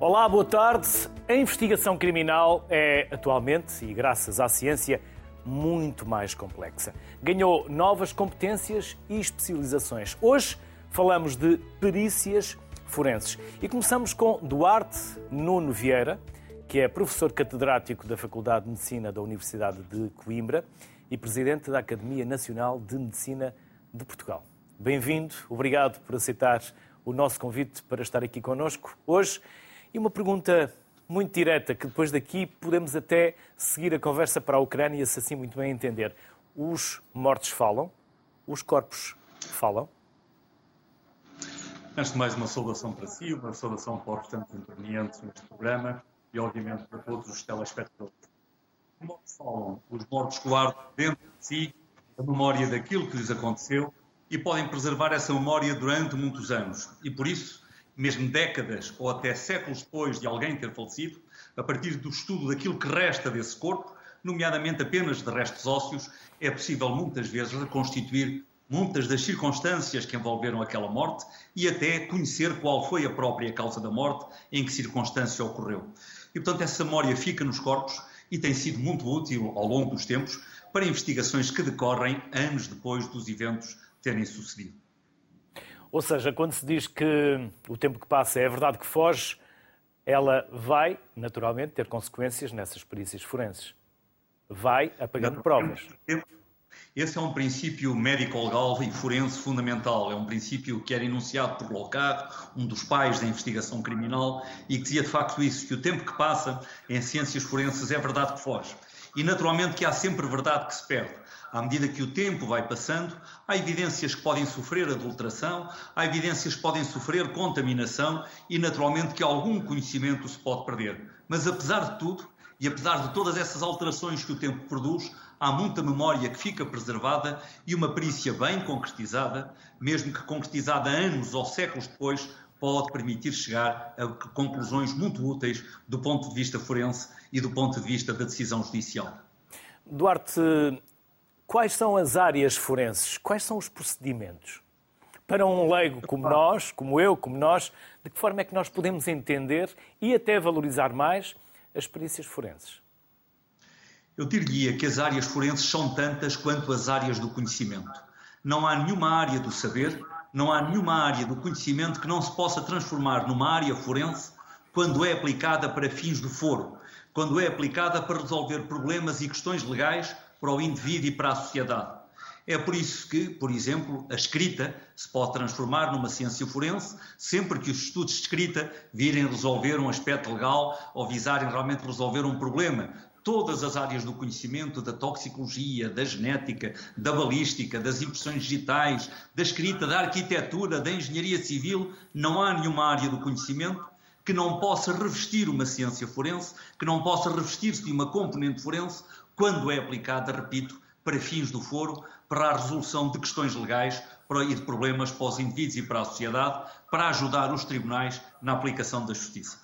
Olá, boa tarde. A investigação criminal é atualmente, e graças à ciência, muito mais complexa. Ganhou novas competências e especializações. Hoje falamos de perícias forenses. E começamos com Duarte Nuno Vieira, que é professor catedrático da Faculdade de Medicina da Universidade de Coimbra e presidente da Academia Nacional de Medicina de Portugal. Bem-vindo, obrigado por aceitar o nosso convite para estar aqui connosco hoje. E uma pergunta muito direta, que depois daqui podemos até seguir a conversa para a Ucrânia, se assim muito bem entender. Os mortos falam? Os corpos falam? Antes de mais, uma saudação para si, uma saudação para os restantes intervenientes neste programa e, obviamente, para todos os telespectadores. Mortos falam, os mortos guardam dentro de si a memória daquilo que lhes aconteceu e podem preservar essa memória durante muitos anos. E por isso, mesmo décadas ou até séculos depois de alguém ter falecido, a partir do estudo daquilo que resta desse corpo, nomeadamente apenas de restos ósseos, é possível muitas vezes reconstituir muitas das circunstâncias que envolveram aquela morte e até conhecer qual foi a própria causa da morte, em que circunstância ocorreu. E, portanto, essa memória fica nos corpos e tem sido muito útil ao longo dos tempos para investigações que decorrem anos depois dos eventos terem sucedido. Ou seja, quando se diz que o tempo que passa é a verdade que foge, ela vai, naturalmente, ter consequências nessas perícias forenses. Vai apagando provas. Esse é um princípio médico-legal e forense fundamental. É um princípio que era enunciado por Locard, um dos pais da investigação criminal, e que dizia de facto isso, que o tempo que passa em ciências forenses é verdade que foge. E naturalmente que há sempre verdade que se perde. À medida que o tempo vai passando, há evidências que podem sofrer adulteração, há evidências que podem sofrer contaminação e, naturalmente, que algum conhecimento se pode perder. Mas, apesar de tudo, e apesar de todas essas alterações que o tempo produz, há muita memória que fica preservada e uma perícia bem concretizada, mesmo que concretizada anos ou séculos depois, pode permitir chegar a conclusões muito úteis do ponto de vista forense e do ponto de vista da decisão judicial. Duarte, quais são as áreas forenses? Quais são os procedimentos? Para um leigo como nós, como eu, como nós, de que forma é que nós podemos entender e até valorizar mais as perícias forenses? Eu diria que as áreas forenses são tantas quanto as áreas do conhecimento. Não há nenhuma área do saber, não há nenhuma área do conhecimento que não se possa transformar numa área forense quando é aplicada para fins do foro, quando é aplicada para resolver problemas e questões legais para o indivíduo e para a sociedade. É por isso que, por exemplo, a escrita se pode transformar numa ciência forense sempre que os estudos de escrita virem resolver um aspecto legal ou visarem realmente resolver um problema, todas as áreas do conhecimento, da toxicologia, da genética, da balística, das impressões digitais, da escrita, da arquitetura, da engenharia civil, não há nenhuma área do conhecimento que não possa revestir uma ciência forense, que não possa revestir-se de uma componente forense, quando é aplicada, repito, para fins do foro, para a resolução de questões legais e de problemas para os indivíduos e para a sociedade, para ajudar os tribunais na aplicação da justiça.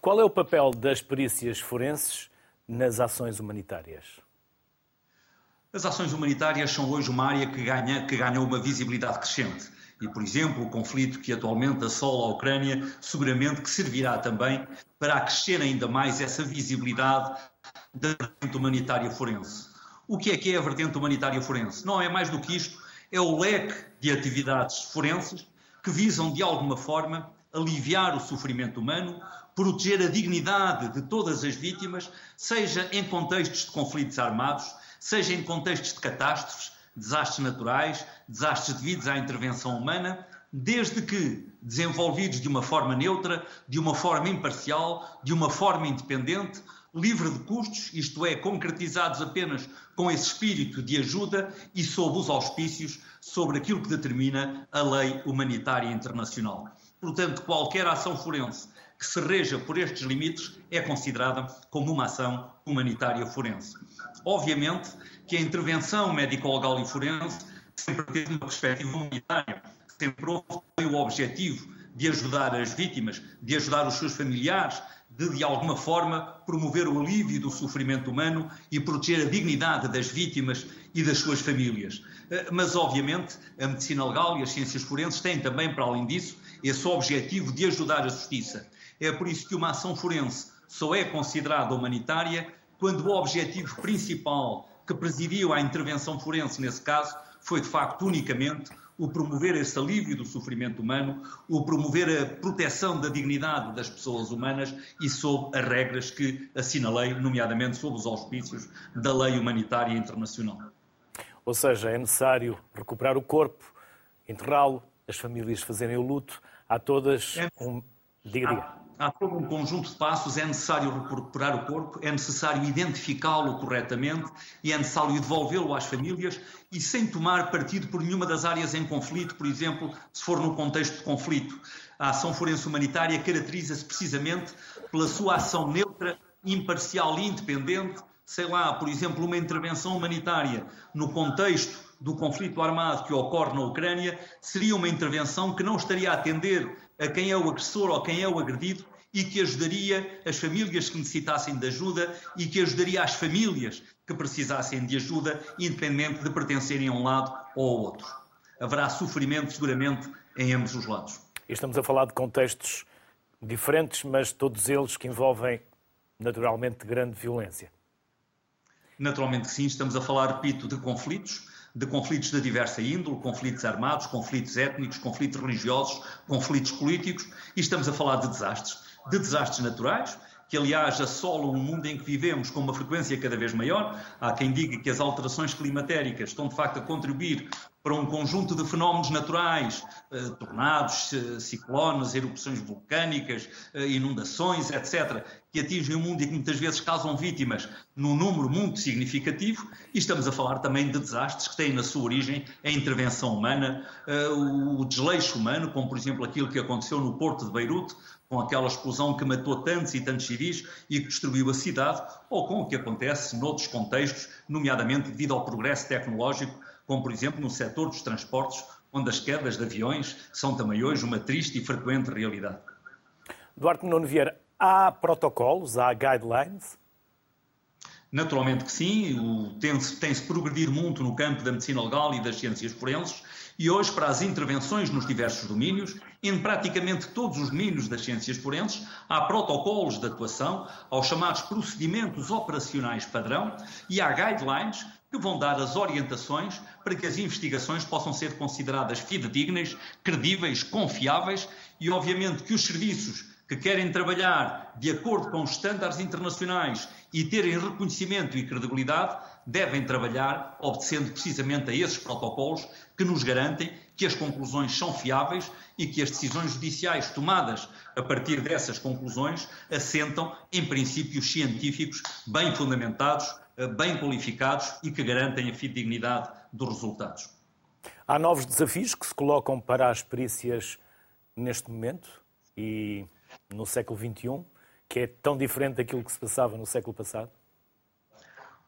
Qual é o papel das perícias forenses nas ações humanitárias? As ações humanitárias são hoje uma área que ganha, que ganha uma visibilidade crescente. E, por exemplo, o conflito que atualmente assola a Ucrânia seguramente que servirá também para acrescer ainda mais essa visibilidade da vertente humanitária forense. O que é que é a vertente humanitária forense? Não é mais do que isto, é o leque de atividades forenses que visam, de alguma forma, aliviar o sofrimento humano, proteger a dignidade de todas as vítimas, seja em contextos de conflitos armados, seja em contextos de catástrofes, desastres naturais, desastres devidos à intervenção humana, desde que desenvolvidos de uma forma neutra, de uma forma imparcial, de uma forma independente, livre de custos, isto é, concretizados apenas com esse espírito de ajuda e sob os auspícios sobre aquilo que determina a lei humanitária internacional. Portanto, qualquer ação forense que se reja por estes limites é considerada como uma ação humanitária forense. Obviamente que a intervenção médico-legal e forense sempre teve uma perspectiva humanitária, sempre houve o objetivo de ajudar as vítimas, de ajudar os seus familiares, de, de alguma forma, promover o alívio do sofrimento humano e proteger a dignidade das vítimas e das suas famílias. Eh, mas, obviamente, a medicina legal e as ciências forenses têm também, para além disso, esse objetivo de ajudar a justiça. É por isso que uma ação forense só é considerada humanitária quando o objetivo principal que presidiu à intervenção forense nesse caso foi de facto unicamente o promover esse alívio do sofrimento humano, o promover a proteção da dignidade das pessoas humanas e sob as regras que assinalei, nomeadamente sob os auspícios da lei humanitária internacional. Ou seja, é necessário recuperar o corpo, enterrá-lo, as famílias fazerem o luto, há todas é... um. Diga, diga há todo um conjunto de passos, é necessário recuperar o corpo, é necessário identificá-lo corretamente e é necessário devolvê-lo às famílias e sem tomar partido por nenhuma das áreas em conflito, por exemplo, se for no contexto de conflito. A ação forense humanitária caracteriza-se precisamente pela sua ação neutra, imparcial e independente, sei lá, por exemplo, uma intervenção humanitária no contexto do conflito armado que ocorre na Ucrânia seria uma intervenção que não estaria a atender a quem é o agressor ou quem é o agredido e que ajudaria as famílias que necessitassem de ajuda e que ajudaria as famílias que precisassem de ajuda, independente de pertencerem a um lado ou ao outro. Haverá sofrimento, seguramente, em ambos os lados. Estamos a falar de contextos diferentes, mas todos eles que envolvem, naturalmente, grande violência. Naturalmente que sim, estamos a falar, repito, de conflitos, de conflitos de diversa índole, conflitos armados, conflitos étnicos, conflitos religiosos, conflitos políticos, e estamos a falar de desastres, de desastres naturais, que aliás assolam o mundo em que vivemos com uma frequência cada vez maior. Há quem diga que as alterações climatéricas estão de facto a contribuir para um conjunto de fenómenos naturais, eh, tornados, eh, ciclones, erupções vulcânicas, eh, inundações, etc., que atingem o mundo e que muitas vezes causam vítimas num número muito significativo, e estamos a falar também de desastres que têm na sua origem a intervenção humana, o desleixo humano, como por exemplo aquilo que aconteceu no porto de Beirute, com aquela explosão que matou tantos e tantos civis e que destruiu a cidade, ou com o que acontece noutros contextos, nomeadamente devido ao progresso tecnológico como por exemplo no setor dos transportes, onde as quedas de aviões são também hoje uma triste e frequente realidade. Duarte Nuno Vieira, há protocolos, há guidelines? Naturalmente que sim, tem-se tem progredir muito no campo da medicina legal e das ciências forenses, e hoje, para as intervenções nos diversos domínios, em praticamente todos os domínios das ciências forenses, há protocolos de atuação, aos chamados procedimentos operacionais padrão, e há guidelines que vão dar as orientações para que as investigações possam ser consideradas fidedignas, credíveis, confiáveis e, obviamente, que os serviços que querem trabalhar de acordo com os estándares internacionais e terem reconhecimento e credibilidade, devem trabalhar obedecendo precisamente a esses protocolos que nos garantem que as conclusões são fiáveis e que as decisões judiciais tomadas a partir dessas conclusões assentam em princípios científicos bem fundamentados bem qualificados e que garantem a fidedignidade dos resultados. Há novos desafios que se colocam para as perícias neste momento e no século XXI, que é tão diferente daquilo que se passava no século passado?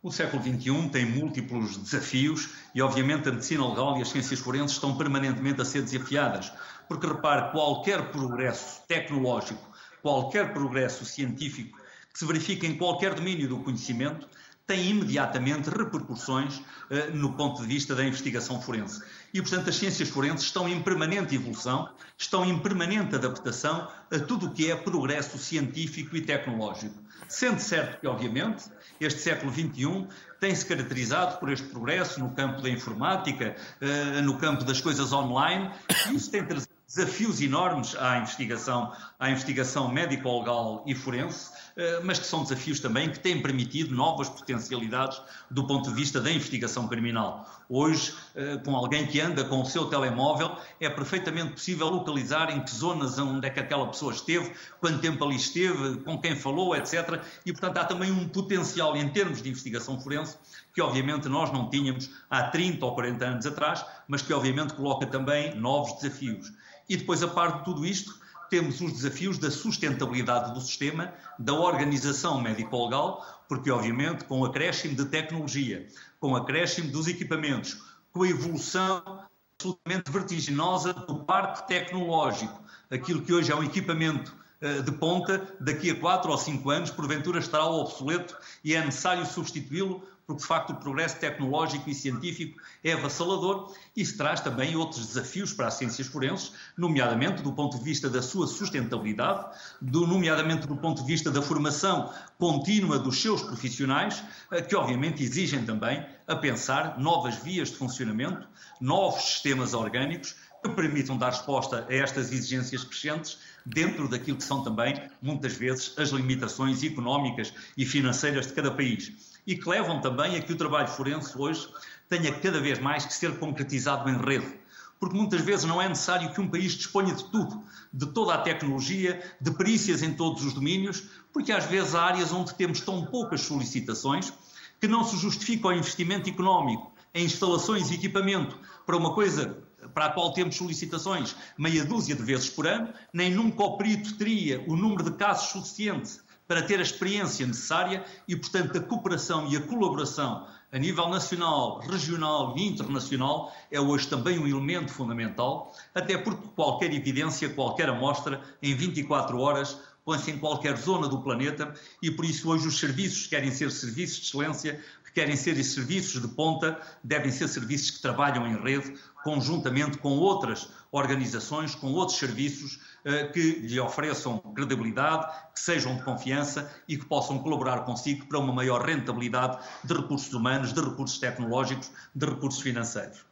O século XXI tem múltiplos desafios e, obviamente, a medicina legal e as ciências forenses estão permanentemente a ser desafiadas. Porque, repare, qualquer progresso tecnológico, qualquer progresso científico que se verifique em qualquer domínio do conhecimento tem imediatamente repercussões uh, no ponto de vista da investigação forense. E, portanto, as ciências forenses estão em permanente evolução, estão em permanente adaptação a tudo o que é progresso científico e tecnológico. Sendo certo que, obviamente, este século XXI tem-se caracterizado por este progresso no campo da informática, uh, no campo das coisas online, e isso tem trazido desafios enormes à investigação, à investigação médico-legal e forense, eh, mas que são desafios também que têm permitido novas potencialidades do ponto de vista da investigação criminal. Hoje, eh, com alguém que anda com o seu telemóvel, é perfeitamente possível localizar em que zonas onde é que aquela pessoa esteve, quanto tempo ali esteve, com quem falou, etc. E, portanto, há também um potencial em termos de investigação forense que, obviamente, nós não tínhamos há 30 ou 40 anos atrás, mas que, obviamente, coloca também novos desafios. E depois, a parte de tudo isto, temos os desafios da sustentabilidade do sistema, da organização médico-legal, porque, obviamente, com o acréscimo de tecnologia, com o acréscimo dos equipamentos, com a evolução absolutamente vertiginosa do parque tecnológico, aquilo que hoje é um equipamento eh, de ponta, daqui a quatro ou cinco anos, porventura estará obsoleto e é necessário substituí-lo porque de facto o progresso tecnológico e científico é avassalador e se traz também outros desafios para as ciências forenses, nomeadamente do ponto de vista da sua sustentabilidade, do, nomeadamente do ponto de vista da formação contínua dos seus profissionais, eh, que obviamente exigem também a pensar novas vias de funcionamento, novos sistemas orgânicos que permitam dar resposta a estas exigências crescentes dentro daquilo que são também, muitas vezes, as limitações económicas e financeiras de cada país e que levam também a que o trabalho forense hoje tenha cada vez mais que ser concretizado em rede. Porque muitas vezes não é necessário que um país disponha de tudo, de toda a tecnologia, de perícias em todos os domínios, porque às vezes há áreas onde temos tão poucas solicitações que não se justifica o investimento económico em instalações e equipamento para uma coisa para a qual temos solicitações meia dúzia de vezes por ano, nem nunca o perito teria o número de casos suficiente para ter a experiência necessária e, portanto, a cooperação e a colaboração a nível nacional, regional e internacional é hoje também um elemento fundamental, até porque qualquer evidência, qualquer amostra, em 24 horas, põe-se em qualquer zona do planeta e por isso hoje os serviços querem ser serviços de excelência, querem ser serviços de ponta, devem ser serviços que trabalham em rede, conjuntamente com outras organizações, com outros serviços eh, que lhe ofereçam credibilidade, que sejam de confiança e que possam colaborar consigo para uma maior rentabilidade de recursos humanos, de recursos tecnológicos, de recursos financeiros.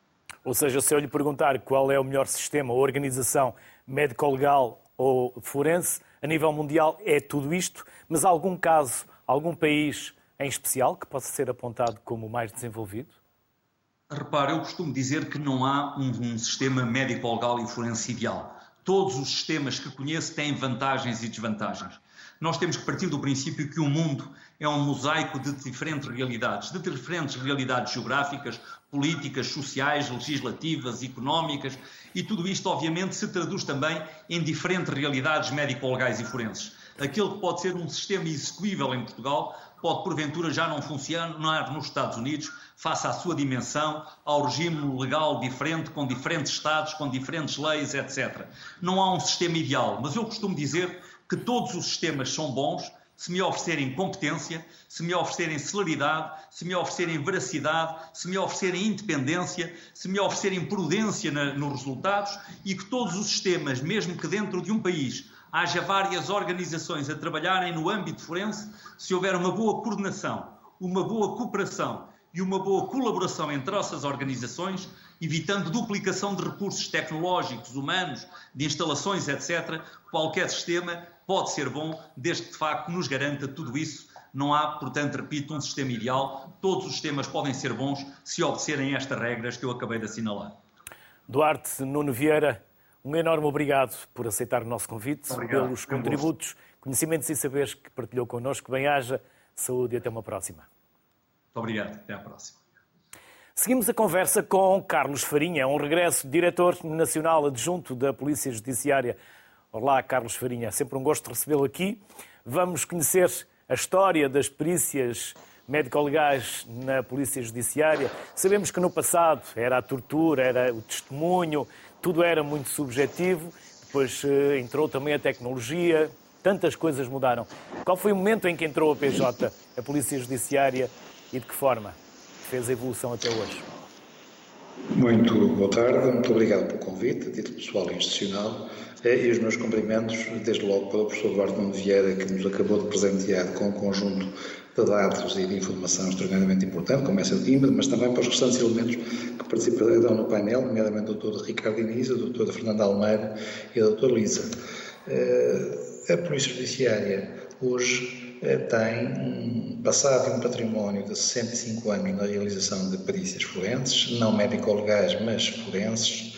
Ou seja, se eu lhe perguntar qual é o melhor sistema ou organização médico-legal ou forense, a nível mundial é tudo isto, mas algum caso, algum país em especial que possa ser apontado como o mais desenvolvido? Repare, eu costumo dizer que não há um, um sistema médico-legal e forense ideal. Todos os sistemas que conheço têm vantagens e desvantagens. Nós temos que partir do princípio que o mundo é um mosaico de diferentes realidades, de diferentes realidades geográficas, políticas, sociais, legislativas, económicas, e tudo isto, obviamente, se traduz também em diferentes realidades médico-legais e forenses. Aquele que pode ser um sistema execuível em Portugal pode porventura já não funcionar nos Estados Unidos, face à sua dimensão, ao regime legal diferente, com diferentes Estados, com diferentes leis, etc. Não há um sistema ideal, mas eu costumo dizer que todos os sistemas são bons se me oferecerem competência, se me oferecerem celeridade, se me oferecerem veracidade, se me oferecerem independência, se me oferecerem prudência na, nos resultados e que todos os sistemas, mesmo que dentro de um país haja várias organizações a trabalharem no âmbito forense, se houver uma boa coordenação, uma boa cooperação e uma boa colaboração entre essas organizações, evitando duplicação de recursos tecnológicos, humanos, de instalações, etc., qualquer sistema pode ser bom, desde que de facto nos garanta tudo isso. Não há, portanto, repito, um sistema ideal. Todos os sistemas podem ser bons se obedecerem estas regras que eu acabei de assinalar. Duarte Nuno Vieira, um enorme obrigado por aceitar o nosso convite, obrigado. pelos contributos, conhecimentos e saberes que partilhou connosco. Bem-haja, saúde e até uma próxima. Muito obrigado. Até à próxima. Seguimos a conversa com Carlos Farinha, um regresso diretor nacional adjunto da Polícia Judiciária. Olá, Carlos Farinha, é sempre um gosto recebê-lo aqui. Vamos conhecer a história das perícias médico-legais na Polícia Judiciária. Sabemos que no passado era a tortura, era o testemunho, tudo era muito subjetivo, depois eh, entrou também a tecnologia, tantas coisas mudaram. Qual foi o momento em que entrou a PJ, a Polícia Judiciária, e de que forma fez a evolução até hoje? Muito boa tarde, muito obrigado pelo convite, a título pessoal e institucional, eh, e os meus cumprimentos, desde logo, para o professor Eduardo Vieira, que nos acabou de presentear com um conjunto de dados e de informação extraordinariamente importante, como é seu timbre, mas também para os restantes elementos que participarão no painel, nomeadamente o Dr. Ricardo Inês, a Dra. Fernanda Almeida e a Dra. Lisa. Eh, a Polícia Judiciária hoje eh, tem um passado e um património de 65 anos na realização de perícias forenses, não médico-legais, mas forenses,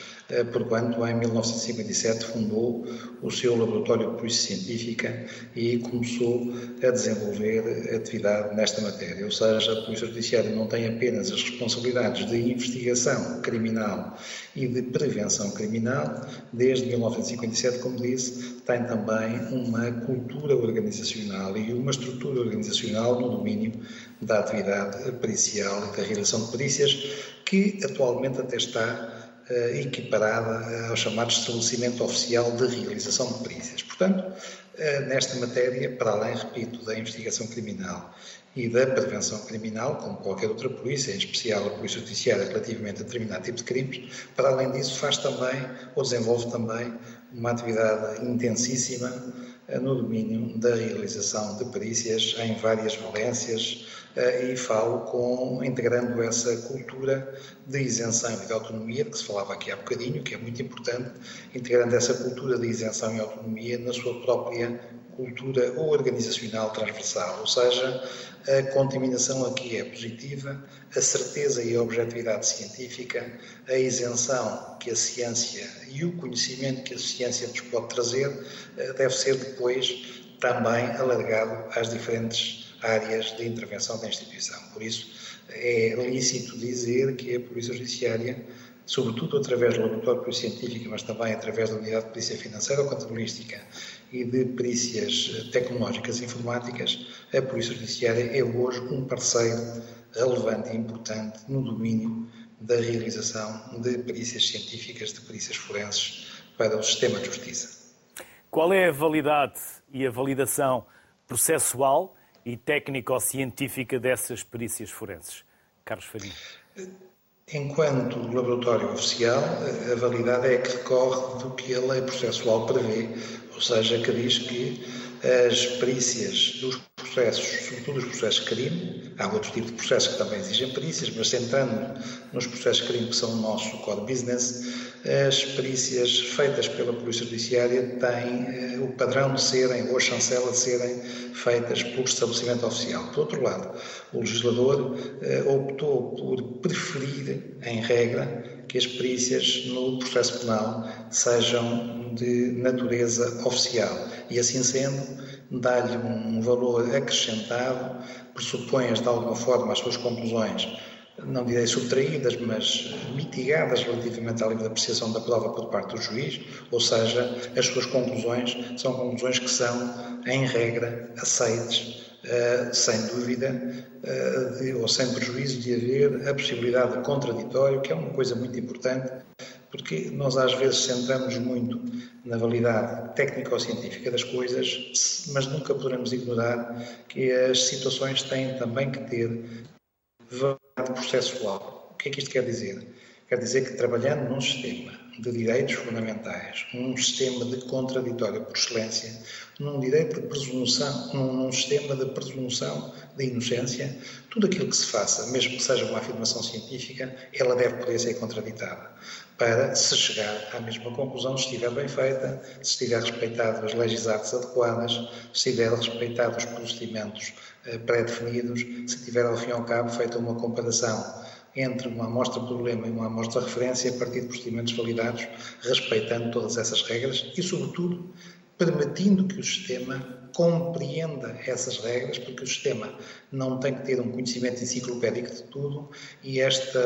porquanto em 1957 fundou o seu laboratório de polícia científica e começou a desenvolver atividade nesta matéria. Ou seja, a Polícia Judiciária não tem apenas as responsabilidades de investigação criminal e de prevenção criminal, desde 1957, como disse, tem também uma cultura organizacional e uma estrutura organizacional no domínio da atividade pericial e da realização de perícias, que atualmente até está eh, equiparada ao chamado estabelecimento oficial de realização de perícias. Portanto, eh, nesta matéria, para além, repito, da investigação criminal e da prevenção criminal, como qualquer outra polícia, em especial a Polícia Judiciária, relativamente a determinado tipo de crimes, para além disso, faz também, ou desenvolve também, uma atividade intensíssima eh, no domínio da realização de perícias em várias valências eh, e falo com, integrando essa cultura de isenção e de autonomia, que se falava aqui há bocadinho, que é muito importante, integrando essa cultura de isenção e autonomia na sua própria cultura organizacional transversal, ou seja, a contaminação aqui é positiva, a certeza e a objetividade científica, a isenção que a ciência e o conhecimento que a ciência nos pode trazer eh, deve ser depois também alargado às diferentes áreas de intervenção da instituição. Por isso, é lícito dizer que a Polícia Judiciária sobretudo através do laboratório científico, mas também através da unidade de polícia financeira ou contabilística e de perícias tecnológicas e informáticas, a Polícia Judiciária é hoje um parceiro relevante e importante no domínio da realização de perícias científicas, de perícias forenses para o sistema de justiça. Qual é a validade e a validação processual e técnico-científica dessas perícias forenses? Carlos Farinha. Enquanto laboratório oficial, a validade é que decorre do que a lei processual prevê, ou seja, que diz que as perícias dos processos, sobretudo os processos crime, há outro tipo de processos que também exigem perícias, mas centrando nos processos crime que são o nosso core business, as perícias feitas pela Polícia Judiciária têm eh, o padrão de serem, ou a chancela de serem feitas por estabelecimento oficial. Por outro lado, o legislador eh, optou por preferir, em regra, que as perícias no processo penal sejam de natureza oficial. E, assim sendo, dá-lhe um valor acrescentado, pressupõe-as de alguma forma as suas conclusões não direi subtraídas, mas mitigadas relativamente à livre apreciação da prova por parte do juiz, ou seja, as suas conclusões são conclusões que são, em regra, aceites, uh, sem dúvida, uh, de, ou sem prejuízo de haver a possibilidade de contraditório, que é uma coisa muito importante, porque nós às vezes centramos muito na validade técnico-científica das coisas, mas nunca poderemos ignorar que as situações têm também que ter validade processual. O que é que isto quer dizer? Quer dizer que trabalhando num sistema de direitos fundamentais, num sistema de contraditório por excelência, num direito de presunção, num, sistema de presunção de inocência, tudo aquilo que se faça, mesmo que seja uma afirmação científica, ela deve poder ser contraditada para se chegar à mesma conclusão se estiver bem feita, se estiver respeitado as leis adequadas, se estiver respeitado os procedimentos eh, pré-definidos, se tiver ao fim e ao cabo feita uma comparação entre uma amostra problema e uma amostra referência a partir de procedimentos validados, respeitando todas essas regras e, sobretudo, permitindo que o sistema compreenda essas regras, porque o sistema não tem que ter um conhecimento enciclopédico de tudo e esta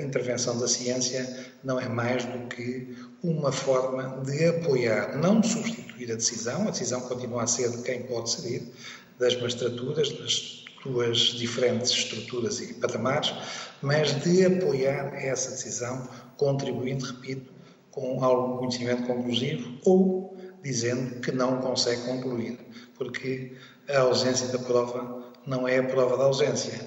intervenção da ciência não é mais do que uma forma de apoiar, não substituir a decisão, a decisão continua a ser de quem pode decidir, das magistraturas, das duas diferentes estruturas e patamares, mas de apoiar essa decisão, contribuindo, repito, com algum conhecimento conclusivo ou dizendo que não consegue concluir, porque a ausência da prova não é a prova da ausência.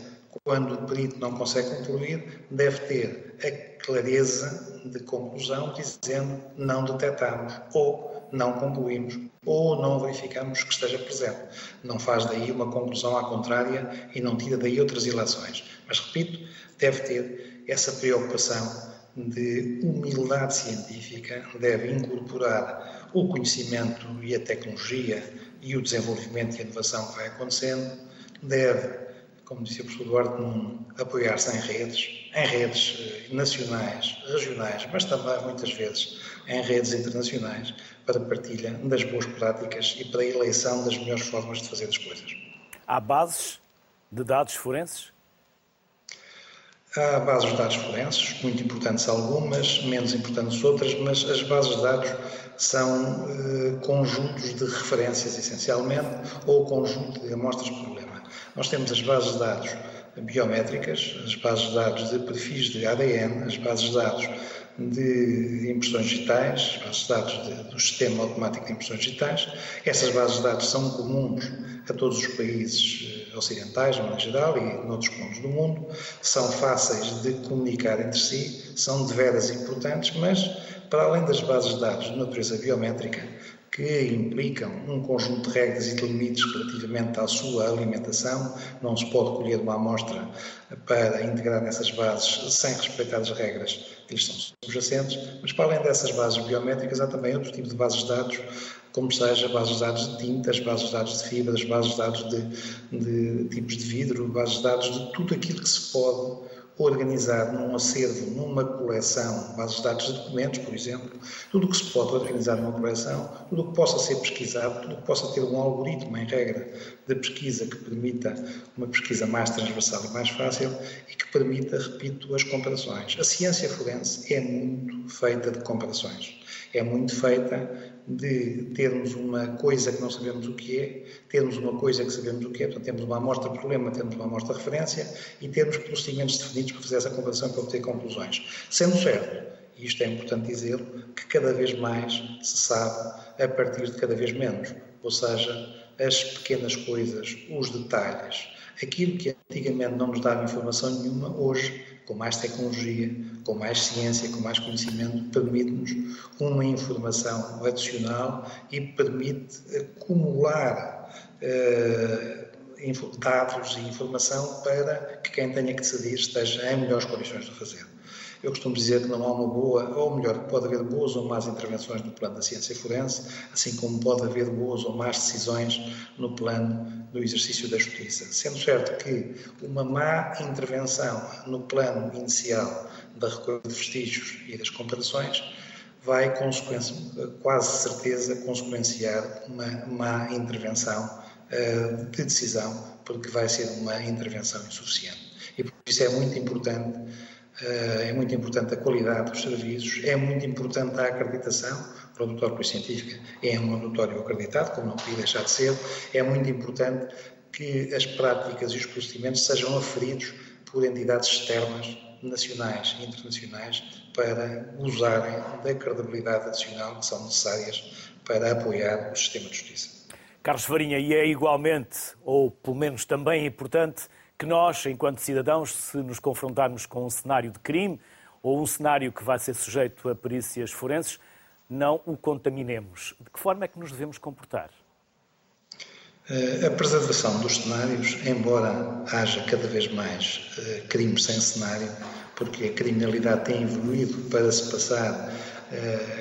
Quando o perito não consegue concluir, deve ter a clareza de conclusão dizendo não detectamos ou não concluímos ou não verificamos que esteja presente. Não faz daí uma conclusão à contrária e não tira daí outras ilações. Mas, repito, deve ter essa preocupação de humildade científica, deve incorporar o conhecimento e a tecnologia e o desenvolvimento e a inovação que vai acontecendo, deve, como disse o professor Duarte Nuno, apoiar-se em redes, em redes eh, nacionais, regionais, mas também muitas vezes em redes internacionais, para partilha das boas práticas e para a eleição das melhores formas de fazer as coisas. Há bases de dados forenses? Há bases de dados forenses, muito importantes algumas, menos importantes outras, mas as bases de dados são eh, conjuntos de referências, essencialmente, ou conjunto de amostras de problema. Nós temos as bases de dados biométricas, as bases de dados de perfis de ADN, as bases de dados de impressões digitais, bases de dados de, do Sistema Automático de Impressões Digitais. Essas bases de dados são comuns a todos os países eh, ocidentais, no geral, e noutros pontos do mundo. São fáceis de comunicar entre si, são de veras importantes, mas, para além das bases de dados de natureza biométrica, que implicam um conjunto de regras e de limites relativamente à sua alimentação. Não se pode colher uma amostra para integrar nessas bases sem respeitar as regras que lhes são subjacentes, mas para além dessas bases biométricas há também outro tipo de bases de dados, como seja bases de dados de tintas, bases de dados de fibras, bases de dados de, de tipos de vidro, bases de dados de tudo aquilo que se pode organizar num acervo, numa coleção, bases de dados de documentos, por exemplo, tudo o que se pode organizar numa coleção, tudo o que possa ser pesquisado, tudo o que possa ter um algoritmo, em regra, de pesquisa que permita uma pesquisa mais transversal e mais fácil e que permita, repito, as comparações. A ciência forense é muito feita de comparações. É muito feita de termos uma coisa que não sabemos o que é, termos uma coisa que sabemos o que é, portanto, temos uma amostra problema, temos uma amostra referência e termos procedimentos definidos para fazer essa comparação para obter conclusões. Sendo certo, e isto é importante dizê-lo, que cada vez mais se sabe a partir de cada vez menos, ou seja, as pequenas coisas, os detalhes, aquilo que antigamente não nos dava informação nenhuma, hoje com mais tecnologia, com mais ciência, com mais conhecimento, permite-nos uma informação adicional e permite acumular uh, dados e informação para que quem tenha que decidir esteja em melhores condições de fazer. Eu costumo dizer que não há uma boa, ou melhor, pode haver boas ou más intervenções no plano da ciência forense, assim como pode haver boas ou más decisões no plano do exercício da justiça. Sendo certo que uma má intervenção no plano inicial da recolha de vestígios e das comparações vai, quase certeza, consequenciar uma má intervenção uh, de decisão, porque vai ser uma intervenção insuficiente. E por isso é muito importante eh, é muito importante a qualidade dos serviços, é muito importante a acreditação. O laboratório científica é um laboratório acreditado, como não podia deixar de ser. É muito importante que as práticas e os procedimentos sejam aferidos por entidades externas, nacionais e internacionais, para usarem da credibilidade adicional que são necessárias para apoiar o sistema de justiça. Carlos Farinha, e é igualmente, ou pelo menos também importante, que nós, enquanto cidadãos, se nos confrontarmos com um cenário de crime ou um cenário que vai ser sujeito a perícias forenses, não o contaminemos. De que forma é que nos devemos comportar? Eh, a preservação dos cenários, embora haja cada vez mais eh, crimes sem cenário, porque a criminalidade tem evoluído para se passar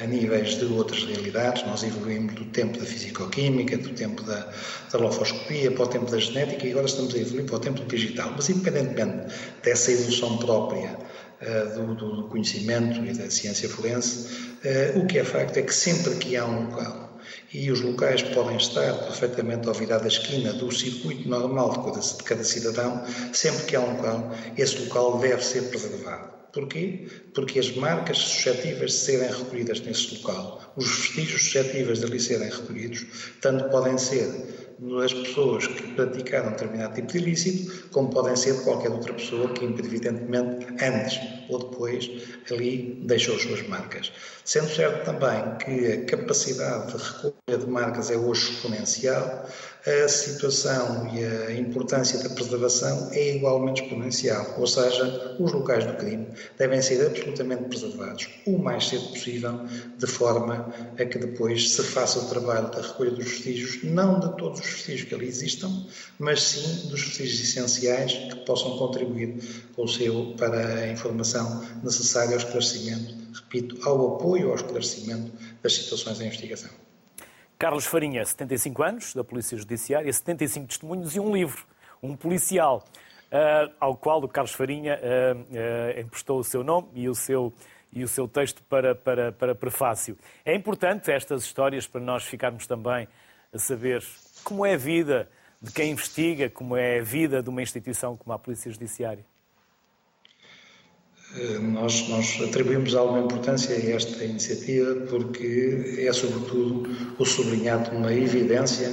a níveis de outras realidades. Nós evoluímos do tempo da fisicoquímica, do tempo da, da lofoscopia, para o tempo da genética e agora estamos a evoluir para o tempo do digital. Mas, independentemente dessa evolução própria uh, do, do, conhecimento e da ciência forense, uh, o que é facto é que sempre que há um local e os locais podem estar perfeitamente ao virar da esquina do circuito normal de cada cidadão, sempre que há um local, esse local deve ser preservado. Porquê? Porque as marcas suscetíveis de serem recolhidas nesse local, os vestígios suscetíveis de ali serem recolhidos, tanto podem ser das pessoas que praticaram determinado tipo de ilícito, como podem ser de qualquer outra pessoa que, evidentemente, antes ou depois, ali deixou as suas marcas. Sendo certo também que a capacidade de recolha de marcas é hoje exponencial, a situação e a importância da preservação é igualmente exponencial, ou seja, os locais do crime devem ser absolutamente preservados o mais cedo possível, de forma a que depois se faça o trabalho da recolha dos vestígios, não de todos os vestígios que ali existam, mas sim dos vestígios essenciais que possam contribuir com o seu para a informação necessária ao esclarecimento, repito, ao apoio ao esclarecimento das situações de investigação. Carlos Farinha, 75 anos, da Polícia Judiciária, 75 testemunhos e um livro, um policial, uh, ao qual o Carlos Farinha uh, uh, emprestou o seu nome e o seu, e o seu texto para, para, para prefácio. É importante estas histórias para nós ficarmos também a saber como é a vida de quem investiga, como é a vida de uma instituição como a Polícia Judiciária. Eh, nós, nós, atribuímos alguma importância a esta iniciativa porque é, sobretudo, o sublinhado de uma evidência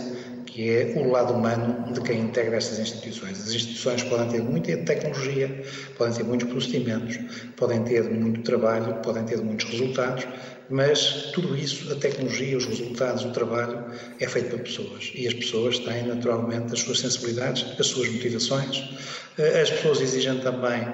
que é o lado humano de quem integra estas instituições. As instituições podem ter muita tecnologia, podem ter muitos procedimentos, podem ter muito trabalho, podem ter muitos resultados, mas tudo isso, a tecnologia, os resultados, o trabalho, é feito por pessoas. E as pessoas têm, naturalmente, as suas sensibilidades, as suas motivações. Eh, as pessoas exigem também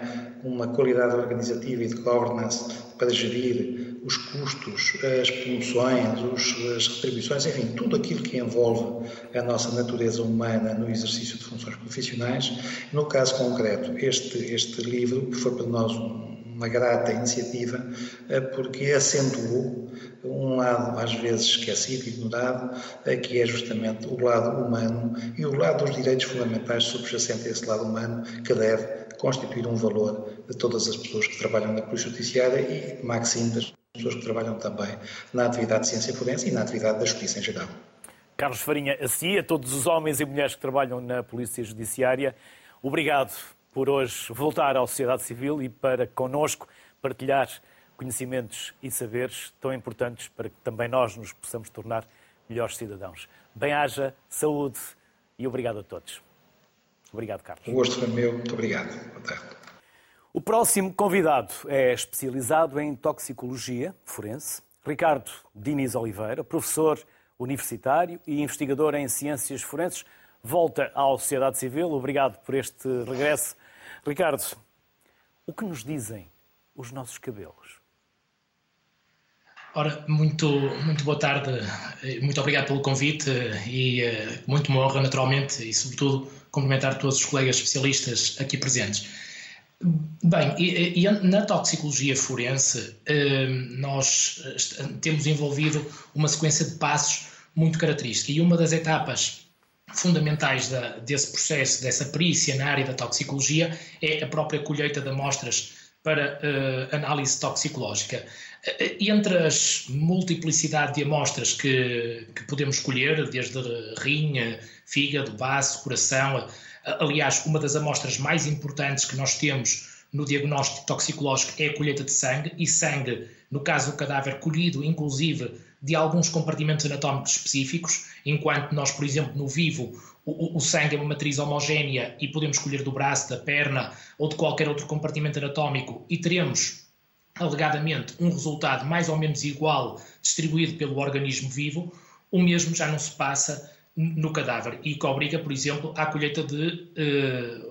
uma qualidade organizativa e de governance para gerir os custos, as promoções, as retribuições, enfim, tudo aquilo que envolve a nossa natureza humana no exercício de funções profissionais. No caso concreto, este, este livro, que foi para nós uma grata iniciativa, eh, porque acentuou um lado às vezes esquecido, ignorado, eh, que é justamente o lado humano e o lado dos direitos fundamentais subjacente a esse lado humano, que deve constituir um valor de todas as pessoas que trabalham na Polícia Judiciária e, máximo, das pessoas que trabalham também na atividade de ciência forense e na atividade da Justiça em geral. Carlos Farinha, a si, a todos os homens e mulheres que trabalham na Polícia Judiciária, obrigado por hoje voltar à sociedade civil e para connosco partilhar conhecimentos e saberes tão importantes para que também nós nos possamos tornar melhores cidadãos. Bem-haja, saúde e obrigado a todos. Obrigado, Carlos. O gosto foi meu. Muito obrigado. Boa tarde. O próximo convidado é especializado em toxicologia forense, Ricardo Diniz Oliveira, professor universitário e investigador em ciências forenses. Volta à sociedade civil. Obrigado por este regresso. Ricardo, o que nos dizem os nossos cabelos? Ora, muito, muito boa tarde, muito obrigado pelo convite e eh, muito uma honra, naturalmente, e sobretudo cumprimentar todos os colegas especialistas aqui presentes. Bem, e, e na toxicologia forense, eh, nós eh, temos envolvido uma sequência de passos muito característica e uma das etapas fundamentais da, desse processo, dessa perícia na área da toxicologia, é a própria colheita de amostras para uh, análise toxicológica. Entre as multiplicidade de amostras que, que podemos escolher, desde rinha, fígado, baço, coração, aliás, uma das amostras mais importantes que nós temos no diagnóstico toxicológico é a colheita de sangue, e sangue, no caso do cadáver, colhido inclusive de alguns compartimentos anatómicos específicos, enquanto nós, por exemplo, no vivo, o, o, sangue é uma matriz homogénea e podemos escolher do braço, da perna ou de qualquer outro compartimento anatómico e teremos alegadamente um resultado mais ou menos igual distribuído pelo organismo vivo, o mesmo já não se passa no cadáver e que obriga, por exemplo, à colheita de, eh,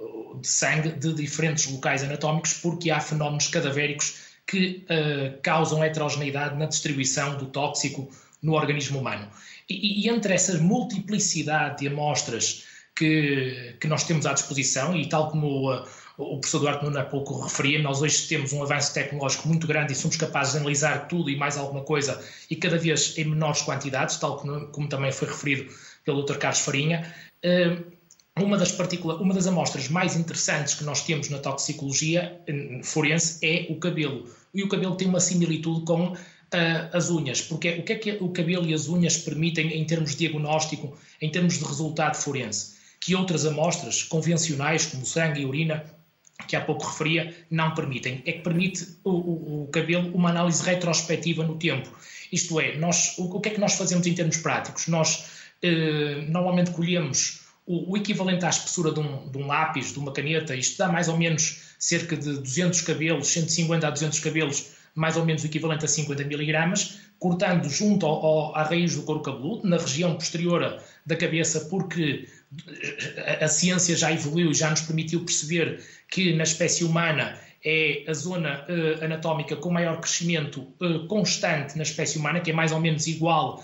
de sangue de diferentes locais anatómicos, porque há fenómenos cadavéricos que uh, causam heterogeneidade na distribuição do tóxico no organismo humano. E, e, entre essa multiplicidade de amostras que, que nós temos à disposição, e tal como uh, o professor Duarte Nuno há pouco referia, nós hoje temos um avanço tecnológico muito grande e somos capazes de analisar tudo e mais alguma coisa, e cada vez em menores quantidades, tal como, como também foi referido pelo Dr. Carlos Farinha. Uh, uma das, uma das amostras mais interessantes que nós temos na toxicologia forense é o cabelo. E o cabelo tem uma similitude com uh, as unhas, porque o que é que o cabelo e as unhas permitem em termos de diagnóstico, em termos de resultado forense? Que outras amostras convencionais, como sangue e urina, que há pouco referia, não permitem. É que permite o, o, o cabelo uma análise retrospectiva no tempo. Isto é, nós, o, o que é que nós fazemos em termos práticos? Nós uh, normalmente colhemos o, o equivalente à espessura de um, de um, lápis, de uma caneta, isto dá mais ou menos cerca de 200 cabelos, 150 a 200 cabelos, mais ou menos o equivalente a 50 miligramas, cortando junto ao, ao, à raiz do couro cabeludo, na região posterior da cabeça, porque a, a ciência já evoluiu e já nos permitiu perceber que na espécie humana é a zona uh, anatómica com maior crescimento uh, constante na espécie humana, que é mais ou menos igual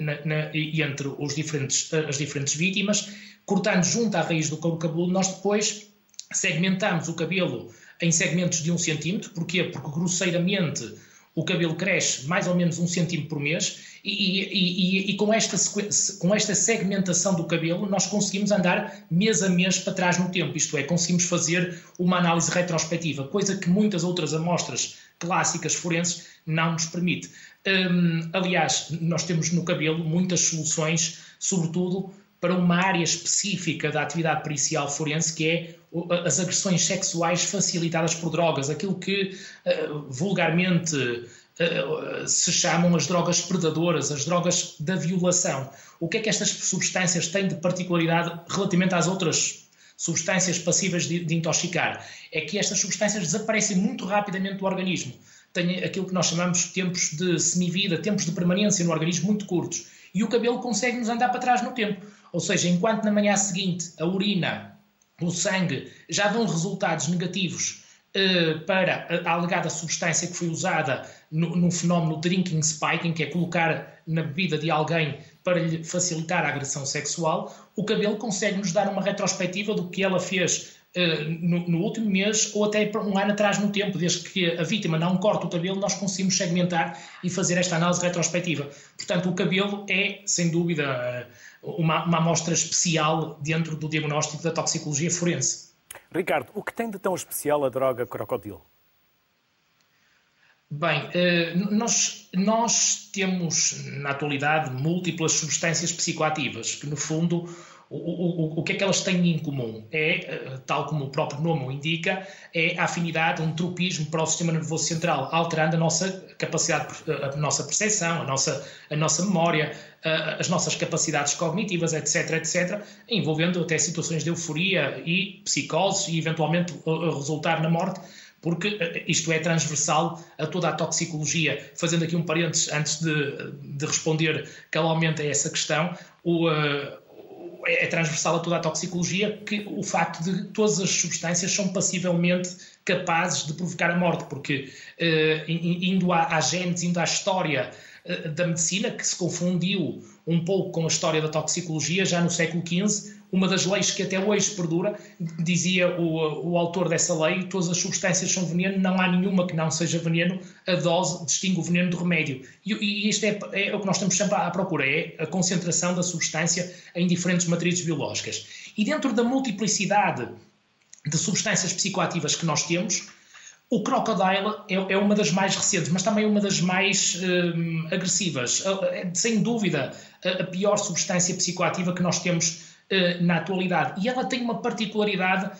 na, na, entre os diferentes, as diferentes vítimas. Cortando junto à raiz do couro cabeludo, nós depois segmentamos o cabelo em segmentos de um centímetro. Porquê? Porque grosseiramente o cabelo cresce mais ou menos um centímetro por mês e, e, e, e, com, esta, com esta segmentação do cabelo nós conseguimos andar mês a mês para trás no tempo, isto é, conseguimos fazer uma análise retrospectiva, coisa que muitas outras amostras clássicas forenses não nos permite. Hum, aliás, nós temos no cabelo muitas soluções, sobretudo para uma área específica da atividade pericial forense, que é as agressões sexuais facilitadas por drogas, aquilo que uh, vulgarmente se chamam as drogas predadoras, as drogas da violação. O que é que estas substâncias têm de particularidade relativamente às outras substâncias passíveis de, de intoxicar? É que estas substâncias desaparecem muito rapidamente do organismo. Têm aquilo que nós chamamos de tempos de semivida, tempos de permanência no organismo muito curtos. E o cabelo consegue nos andar para trás no tempo. Ou seja, enquanto na manhã seguinte a urina, o sangue já dão resultados negativos eh, para a alegada substância que foi usada no, no fenómeno drinking spiking, que é colocar na bebida de alguém para lhe facilitar a agressão sexual, o cabelo consegue nos dar uma retrospectiva do que ela fez no, no, último mês ou até um ano atrás no tempo, desde que a vítima não corta o cabelo, nós conseguimos segmentar e fazer esta análise retrospectiva. Portanto, o cabelo é, sem dúvida, uma, uma amostra especial dentro do diagnóstico da toxicologia forense. Ricardo, o que tem de tão especial a droga crocodilo? Bem, eh, nós, nós temos na atualidade múltiplas substâncias psicoativas que, no fundo, o, o, o que é que elas têm em comum? É, eh, tal como o próprio nome o indica, é a afinidade, um tropismo para o sistema nervoso central, alterando a nossa capacidade, a nossa percepção, a nossa, a nossa memória, as nossas capacidades cognitivas, etc, etc, envolvendo até situações de euforia e psicose e eventualmente resultar na morte porque eh, isto é transversal a toda a toxicologia. Fazendo aqui um parênteses, antes de, de responder calmamente a essa questão, o, uh, é transversal a toda a toxicologia que o facto de todas as substâncias são passivelmente capazes de provocar a morte, porque uh, indo à, à indo à história uh, da medicina, que se confundiu um pouco com a história da toxicologia já no século XV, uma das leis que até hoje perdura, dizia o, o autor dessa lei, todas as substâncias são veneno, não há nenhuma que não seja veneno, a dose distingue o veneno do remédio. E, e isto é, é, o que nós estamos sempre à procura, é a concentração da substância em diferentes matrizes biológicas. E dentro da multiplicidade de substâncias psicoativas que nós temos, o Crocodile é, é, uma das mais recentes, mas também uma das mais hum, agressivas. É, sem dúvida, a, pior substância psicoativa que nós temos eh, na atualidade. E ela tem uma particularidade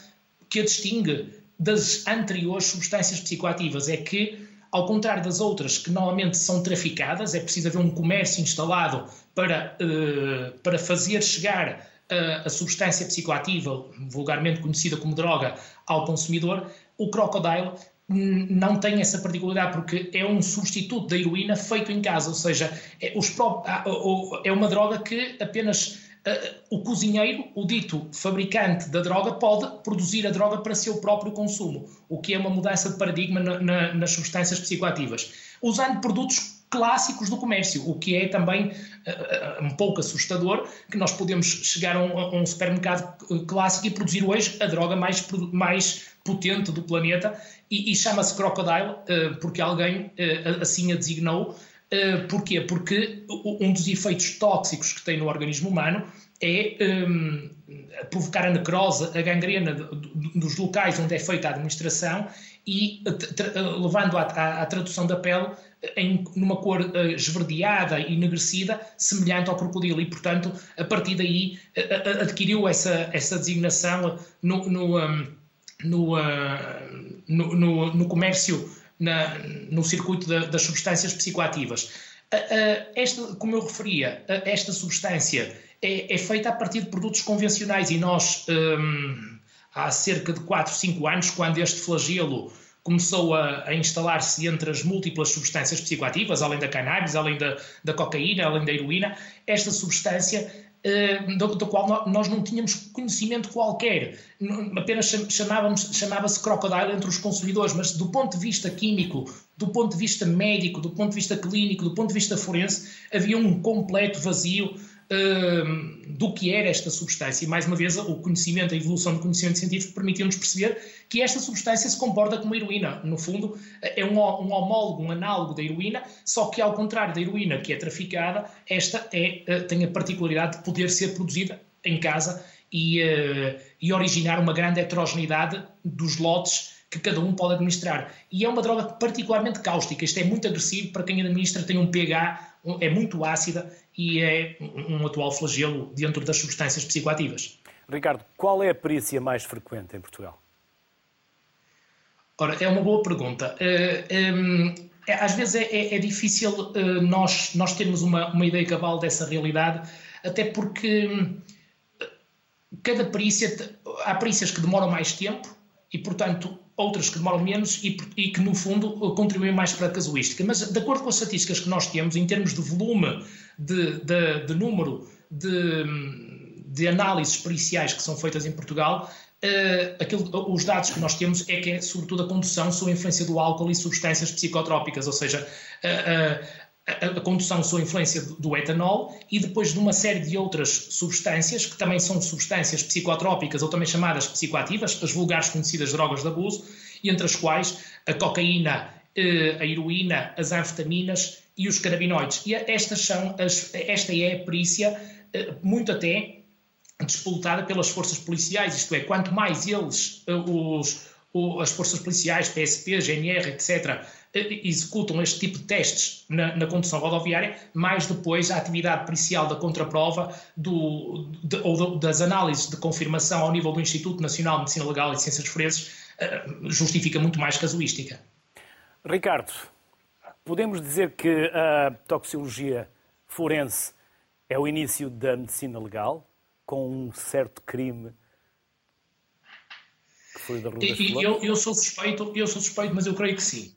que a distingue das anteriores substâncias psicoativas, é que, ao contrário das outras que normalmente são traficadas, é preciso haver um comércio instalado para, uh, para fazer chegar a, a substância psicoativa, vulgarmente conhecida como droga, ao consumidor, o Crocodile não tem essa particularidade porque é um substituto da heroína feito em casa, ou seja, é, os, é uma droga que apenas o cozinheiro, o dito fabricante da droga, pode produzir a droga para seu próprio consumo, o que é uma mudança de paradigma na, na, nas substâncias psicoativas, usando produtos clássicos do comércio, o que é também uh, um pouco assustador, que nós podemos chegar a um, a um, supermercado clássico e produzir hoje a droga mais, mais potente do planeta e, e chama-se Crocodile, uh, porque alguém uh, assim a designou, porquê? Porque um dos efeitos tóxicos que tem no organismo humano é um, provocar a necrose, a gangrena dos locais onde é feita a administração e levando à, à tradução da pele em, numa cor uh, esverdeada e enegrecida, semelhante ao crocodilo. E, portanto, a partir daí adquiriu essa, essa designação no, no, um, no, uh, no, no, comércio na, no circuito das substâncias psicoativas. Esta, como eu referia, esta substância é, é, feita a partir de produtos convencionais e nós, hum, há cerca de 4, 5 anos, quando este flagelo começou a, a instalar-se entre as múltiplas substâncias psicoativas, além da cannabis, além da, da cocaína, além da heroína, esta substância do, do, qual nós não tínhamos conhecimento qualquer, apenas chamávamos, chamava-se crocodile entre os consumidores, mas do ponto de vista químico, do ponto de vista médico, do ponto de vista clínico, do ponto de vista forense, havia um completo vazio uh, do que era esta substância. E, mais uma vez, o conhecimento, a evolução do conhecimento científico permitiu-nos perceber que esta substância se comporta como heroína. No fundo, é um, um homólogo, um análogo da heroína, só que, ao contrário da heroína que é traficada, esta é, uh, tem a particularidade de poder ser produzida em casa e, uh, e originar uma grande heterogeneidade dos lotes que cada um pode administrar. E é uma droga particularmente cáustica, isto é muito agressivo para quem administra, tem um pH, é muito ácida e é um atual flagelo dentro das substâncias psicoativas. Ricardo, qual é a perícia mais frequente em Portugal? Ora, é uma boa pergunta. Uh, um, é, às vezes é, é, é difícil uh, nós, nós termos uma, uma ideia cabal dessa realidade, até porque hum, cada perícia, há perícias que demoram mais tempo e, portanto, outras que demoram menos e, e, que, no fundo, contribuem mais para a casuística. Mas, de acordo com as estatísticas que nós temos, em termos de volume, de, de, de número de, de análises periciais que são feitas em Portugal, uh, aquilo, os dados que nós temos é que é, sobretudo, a condução sob influência do álcool e substâncias psicotrópicas, ou seja, uh, uh, a, condução sob a influência do etanol e depois de uma série de outras substâncias, que também são substâncias psicotrópicas ou também chamadas psicoativas, as vulgares conhecidas drogas de abuso, entre as quais a cocaína, eh, a heroína, as anfetaminas e os canabinoides. E estas são as, esta é a perícia, eh, muito até disputada pelas forças policiais, isto é, quanto mais eles, eh, os, as forças policiais, PSP, GNR, etc., executam este tipo de testes na, na, condução rodoviária, mais depois a atividade pericial da contraprova do, de, ou das análises de confirmação ao nível do Instituto Nacional de Medicina Legal e Ciências Forenses uh, justifica muito mais casuística. Ricardo, podemos dizer que a toxicologia forense é o início da medicina legal, com um certo crime eu, eu, sou suspeito, eu sou suspeito, mas eu creio que sim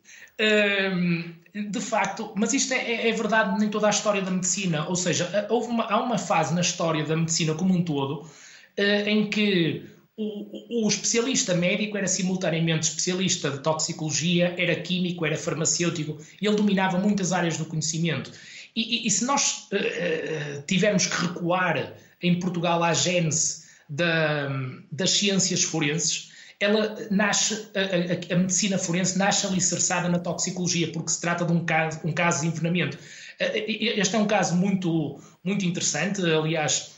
de facto, mas isto é, é, é, verdade em toda a história da medicina, ou seja, houve uma, há uma fase na história da medicina como um todo uh, em que o, o, especialista médico era simultaneamente especialista de toxicologia, era químico, era farmacêutico, ele dominava muitas áreas do conhecimento. E, e, e se nós uh, tivermos que recuar em Portugal à gênese da, das ciências forenses, ela nasce, a, a, a, medicina forense nasce alicerçada na toxicologia, porque se trata de um caso, um caso de envenenamento. Este é um caso muito, muito interessante, aliás,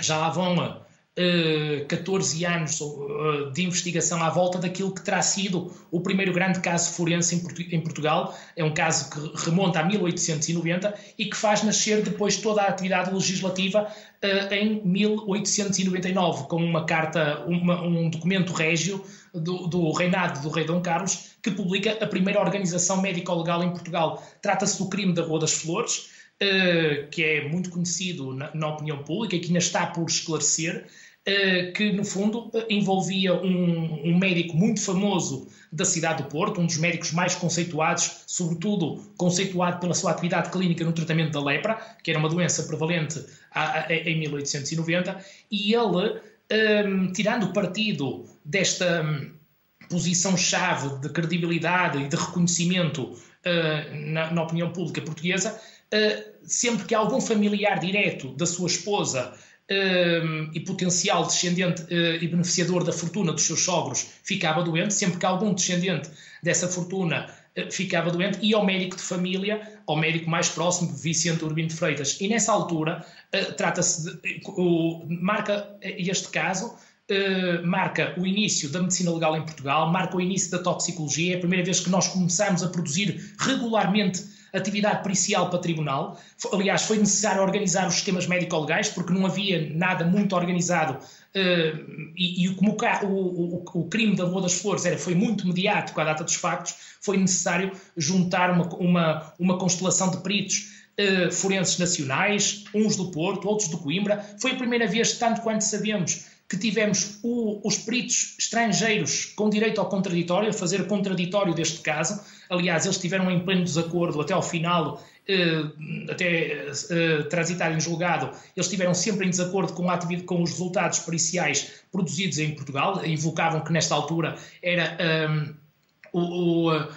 já lá vão 14 eh, anos eh, de investigação à volta daquilo que terá sido o primeiro grande caso forense em Portugal. É um caso que remonta a 1890 e que faz nascer depois toda a atividade legislativa eh, em 1899, com uma carta, uma, um documento régio do, do, reinado do rei Dom Carlos, que publica a primeira organização médico-legal em Portugal. Trata-se do crime da Rua das Flores, que é muito conhecido na, na opinião pública e que ainda está por esclarecer, que no fundo envolvia um, um, médico muito famoso da cidade do Porto, um dos médicos mais conceituados, sobretudo conceituado pela sua atividade clínica no tratamento da lepra, que era uma doença prevalente em 1890, e ele, um, ehm, tirando partido desta um, posição-chave de credibilidade e de reconhecimento uh, na, na, opinião pública portuguesa, uh, sempre que algum familiar direto da sua esposa e potencial descendente uh, e beneficiador da fortuna dos seus sogros ficava doente, sempre que algum descendente dessa fortuna uh, ficava doente, e ao médico de família, ao médico mais próximo, Vicente Urbino de Freitas. E nessa altura, uh, trata-se marca este caso. marca o início da medicina legal em Portugal, marca o início da toxicologia, é a primeira vez que nós começamos a produzir regularmente atividade pericial para tribunal. Aliás, foi necessário organizar os sistemas médico-legais, porque não havia nada muito organizado. Uh, e, e, como o, o, o, crime da Rua das Flores era, foi muito mediático à data dos factos, foi necessário juntar uma, uma, uma constelação de peritos uh, forenses nacionais, uns do Porto, outros do Coimbra. Foi a primeira vez, tanto quanto sabemos, que tivemos o, os peritos estrangeiros com direito ao contraditório, a fazer o contraditório deste caso. Aliás, eles estiveram em pleno desacordo até ao final, eh, até eh, transitar em julgado. Eles estiveram sempre em desacordo com, com, os resultados periciais produzidos em Portugal, invocavam que nesta altura era um, o, o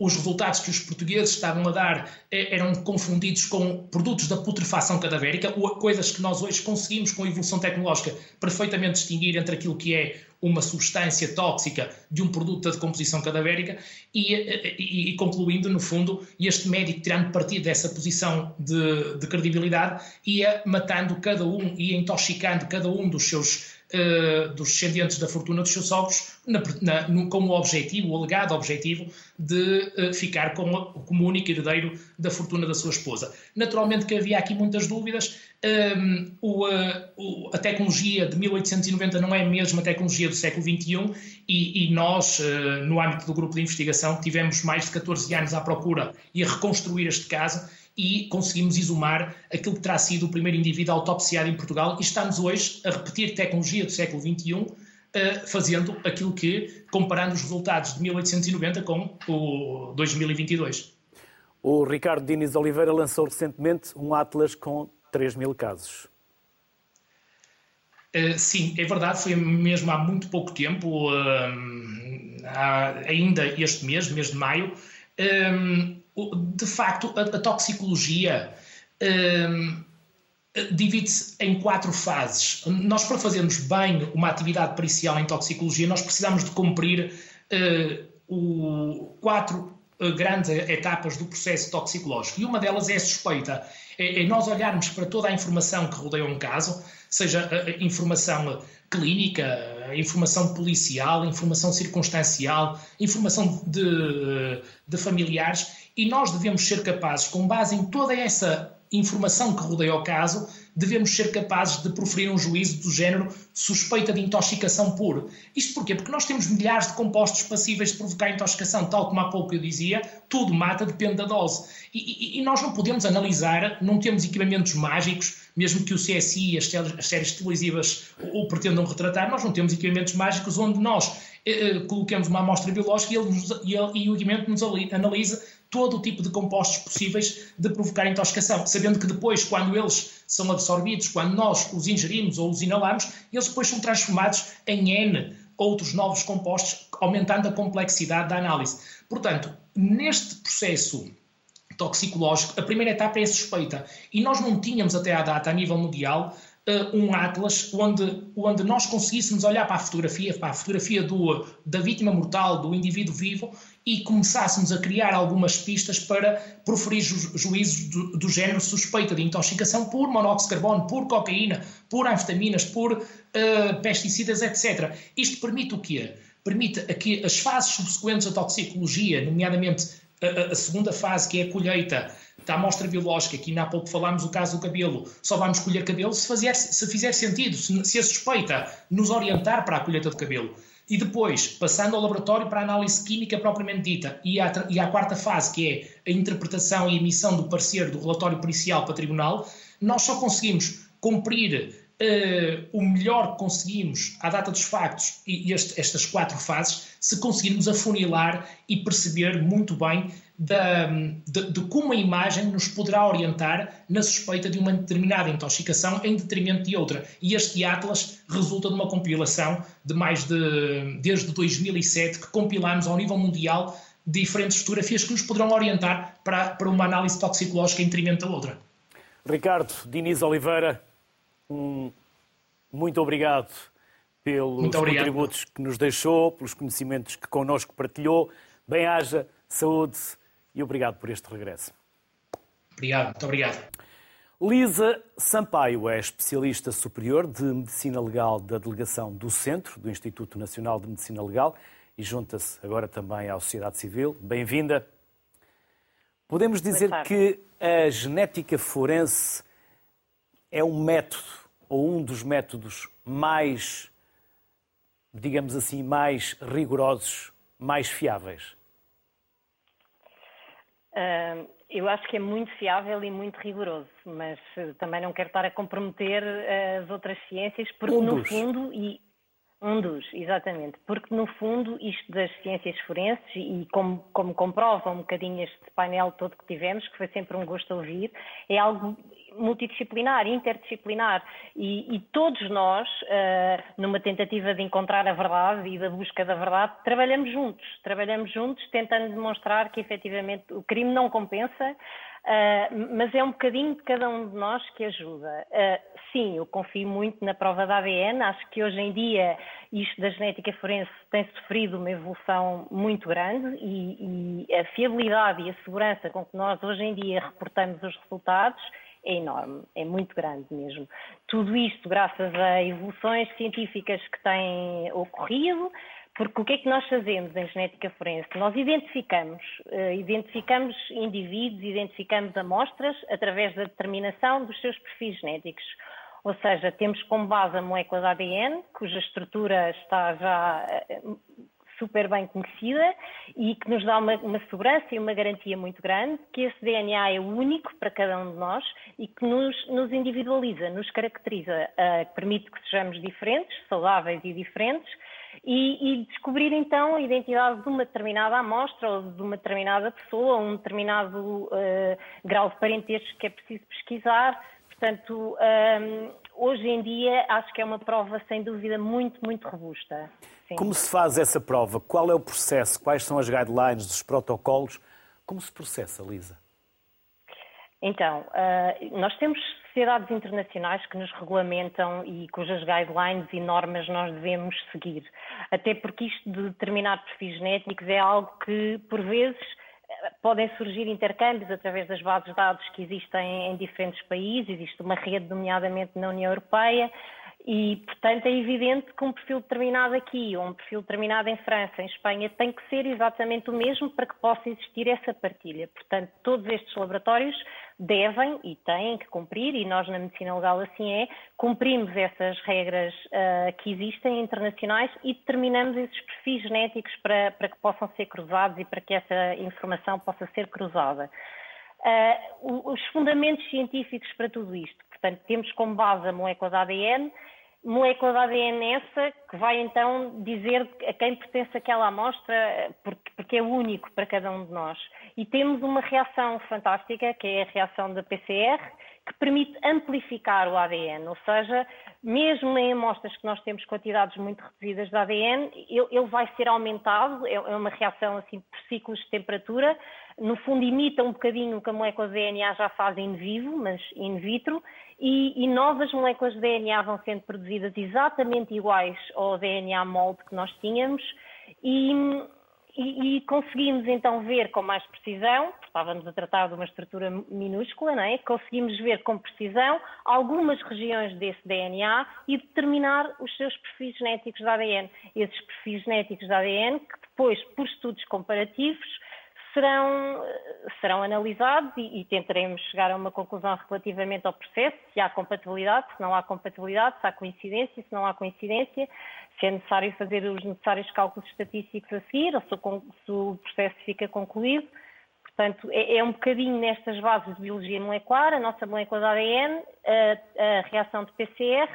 os resultados que os portugueses estavam a dar eh, eram confundidos com produtos da putrefação cadavérica, coisas que nós hoje conseguimos, com a evolução tecnológica, perfeitamente distinguir entre aquilo que é uma substância tóxica de um produto da decomposição cadavérica e, eh, e, e, concluindo, no fundo, este médico, tirando partido dessa posição de, de credibilidade, ia matando cada um, ia intoxicando cada um dos seus uh, dos descendentes da fortuna dos seus sogros, na, na, no, com o objetivo, o alegado objetivo, de uh, ficar como, como único herdeiro da fortuna da sua esposa. Naturalmente que havia aqui muitas dúvidas. Um, o, uh, o, a tecnologia de 1890 não é a mesma tecnologia do século XXI e, e nós, no âmbito do grupo de investigação, tivemos mais de 14 anos à procura e a reconstruir este caso e conseguimos exumar aquilo que terá sido o primeiro indivíduo autopsiado em Portugal e estamos hoje a repetir tecnologia do século XXI, eh, fazendo aquilo que, comparando os resultados de 1890 com o 2022. O Ricardo Diniz Oliveira lançou recentemente um Atlas com 3 mil casos. Uh, sim, é verdade, foi mesmo há muito pouco tempo, uh, ainda este mês, mês de maio, de facto, a, a toxicologia um, divide-se em quatro fases. Nós, para fazermos bem uma atividade pericial em toxicologia, nós precisamos de cumprir uh, o, quatro uh, grandes etapas do processo toxicológico. E uma delas é a suspeita. É, é nós olharmos para toda a informação que rodeia um caso, seja a, a informação clínica, informação policial, informação circunstancial, informação de, de familiares, e nós devemos ser capazes, com base em toda essa informação que rodeia o caso, devemos ser capazes de proferir um juízo do género suspeita de intoxicação por. Isto porquê? Porque nós temos milhares de compostos passíveis de provocar intoxicação, tal como há pouco eu dizia, tudo mata, depende da dose. E, e, e nós não podemos analisar, não temos equipamentos mágicos, mesmo que o CSI e as, as séries televisivas o, pretendam retratar, nós não temos equipamentos mágicos onde nós eh, eh coloquemos uma amostra biológica e, ele nos, e, ele, e o equipamento nos analisa todo o tipo de compostos possíveis de provocar intoxicação, sabendo que depois, quando eles são absorvidos, quando nós os ingerimos ou os inalamos, eles depois são transformados em N outros novos compostos, aumentando a complexidade da análise. Portanto, neste processo toxicológico, a primeira etapa é a suspeita. E nós não tínhamos até à data, a nível mundial, uh, um atlas onde, onde nós conseguíssemos olhar para a fotografia, para a fotografia do, da vítima mortal, do indivíduo vivo, e começássemos a criar algumas pistas para proferir ju juízos do, do, género suspeita de intoxicação por monóxido de carbono, por cocaína, por anfetaminas, por uh, pesticidas, etc. Isto permite o quê? Permite que as fases subsequentes à toxicologia, nomeadamente a, a segunda fase, que é a colheita, da amostra biológica, que ainda há pouco falámos o caso do cabelo, só vamos colher cabelo se, fazer, se fizer sentido, se, se a suspeita nos orientar para a colheita de cabelo. E depois, passando ao laboratório para a análise química propriamente dita, e à, e à quarta fase, que é a interpretação e emissão do parecer do relatório pericial para tribunal, nós só conseguimos cumprir uh, o melhor que conseguimos à data dos factos e este, estas quatro fases, se conseguirmos afunilar e perceber muito bem da, de, de, como a imagem nos poderá orientar na suspeita de uma determinada intoxicação em detrimento de outra. E este Atlas resulta de uma compilação de mais de, desde 2007, que compilamos ao nível mundial diferentes fotografias que nos poderão orientar para, para uma análise toxicológica em detrimento da outra. Ricardo Diniz Oliveira, um, muito obrigado pelos muito obrigado. contributos que nos deixou, pelos conhecimentos que connosco partilhou. Bem-haja, saúde e obrigado por este regresso. Obrigado, muito obrigado. Lisa Sampaio é especialista superior de Medicina Legal da Delegação do Centro do Instituto Nacional de Medicina Legal e junta-se agora também à sociedade civil. Bem-vinda. Podemos dizer que a genética forense é um método ou um dos métodos mais, digamos assim, mais rigorosos, mais fiáveis? Uh, eu acho que é muito fiável e muito rigoroso, mas uh, também não quero estar a comprometer uh, as outras ciências, porque um no fundo, e um dos, exatamente, porque no fundo isto das ciências forenses, e como, como comprova um bocadinho este painel todo que tivemos, que foi sempre um gosto ouvir, é algo multidisciplinar, interdisciplinar. E, e todos nós, uh, numa tentativa de encontrar a verdade e da busca da verdade, trabalhamos juntos, trabalhamos juntos tentando demonstrar que efetivamente o crime não compensa, uh, mas é um bocadinho de cada um de nós que ajuda. Uh, sim, eu confio muito na prova da ADN, acho que hoje em dia isto da genética forense tem sofrido uma evolução muito grande e, e a fiabilidade e a segurança com que nós hoje em dia reportamos os resultados é enorme, é muito grande mesmo. Tudo isto graças a evoluções científicas que têm ocorrido, porque o que é que nós fazemos em genética forense? Nós identificamos, uh, identificamos indivíduos, identificamos amostras através da determinação dos seus perfis genéticos. Ou seja, temos como base a molécula de ADN, cuja estrutura está já uh, super bem conhecida e que nos dá uma, uma, segurança e uma garantia muito grande que esse DNA é único para cada um de nós e que nos, nos individualiza, nos caracteriza, uh, permite que sejamos diferentes, saudáveis e diferentes, e, e, descobrir então a identidade de uma determinada amostra ou de uma determinada pessoa, um determinado uh, grau de parentesco que é preciso pesquisar. Portanto, um, hoje em dia acho que é uma prova sem dúvida muito, muito robusta. Sim. Como se faz essa prova? Qual é o processo? Quais são as guidelines, os protocolos? Como se processa, Lisa? Então, uh, nós temos sociedades internacionais que nos regulamentam e cujas guidelines e normas nós devemos seguir. Até porque isto de determinar perfis genéticos é algo que, por vezes, podem surgir intercâmbios através das bases de dados que existem em diferentes países, existe uma rede, nomeadamente na União Europeia, e, portanto, é evidente que um perfil determinado aqui ou um perfil determinado em França, em Espanha, tem que ser exatamente o mesmo para que possa existir essa partilha. Portanto, todos estes laboratórios devem e têm que cumprir, e nós na medicina legal assim é, cumprimos essas regras uh, que existem internacionais e determinamos esses perfis genéticos para, para, que possam ser cruzados e para que essa informação possa ser cruzada. Uh, os fundamentos científicos para tudo isto, portanto, temos como base a molécula de ADN, molécula de ADN essa que vai então dizer a quem pertence aquela amostra, porque, porque, é único para cada um de nós. E temos uma reação fantástica, que é a reação da PCR, que permite amplificar o ADN, ou seja, mesmo em amostras que nós temos quantidades muito reduzidas de ADN, ele, ele vai ser aumentado, é, é uma reação assim por ciclos de temperatura, no fundo imita um bocadinho o que a molécula de DNA já faz in vivo, mas in vitro, e, e, novas moléculas de DNA vão sendo produzidas exatamente iguais ao DNA molde que nós tínhamos e, e, e, conseguimos então ver com mais precisão, estávamos a tratar de uma estrutura minúscula, não é? Conseguimos ver com precisão algumas regiões desse DNA e determinar os seus perfis genéticos de ADN. Esses perfis genéticos de ADN que depois, por estudos comparativos, serão, serão analisados e, e, tentaremos chegar a uma conclusão relativamente ao processo, se há compatibilidade, se não há compatibilidade, se há coincidência, se não há coincidência, se é necessário fazer os necessários cálculos estatísticos a seguir ou se o, se o processo fica concluído. Portanto, é, é, um bocadinho nestas bases de biologia molecular, a nossa molécula de ADN, a, a reação de PCR,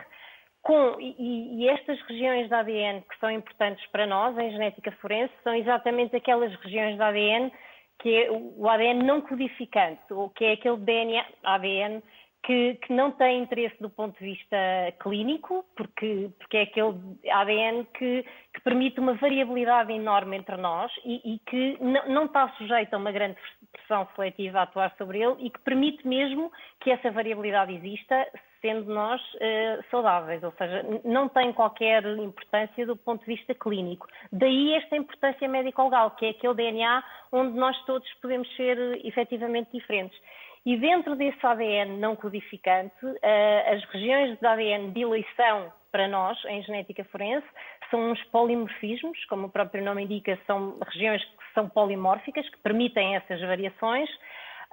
com, e, e, estas regiões de ADN que são importantes para nós em genética forense são exatamente aquelas regiões de ADN que é o ADN não codificante, ou que é aquele DNA, ADN que, que, não tem interesse do ponto de vista clínico, porque, porque é aquele ADN que, que permite uma variabilidade enorme entre nós e, e que não está sujeito a uma grande pressão seletiva a atuar sobre ele e que permite mesmo que essa variabilidade exista, sendo nós uh, saudáveis, ou seja, não tem qualquer importância do ponto de vista clínico. Daí esta importância médico-legal, que é aquele DNA onde nós todos podemos ser uh, efetivamente diferentes. E dentro desse ADN não codificante, uh, as regiões de ADN de eleição para nós, em genética forense, são uns polimorfismos, como o próprio nome indica, são regiões que são polimórficas, que permitem essas variações,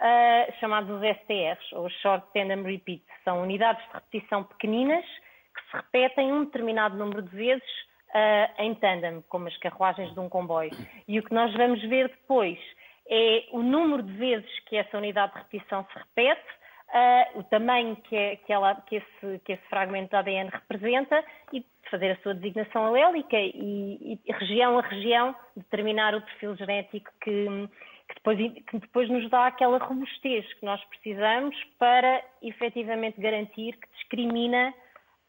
uh, chamados STRs, ou Short Tandem Repeat. São unidades de repetição pequeninas que se repetem um determinado número de vezes uh, em tandem, como as carruagens de um comboio. E o que nós vamos ver depois é o número de vezes que essa unidade de repetição se repete, uh, o tamanho que, é, que, ela, que, esse, que, esse, fragmento de ADN representa e fazer a sua designação alélica e, e região a região determinar o perfil genético que, que depois, que depois nos dá aquela robustez que nós precisamos para efetivamente garantir que discrimina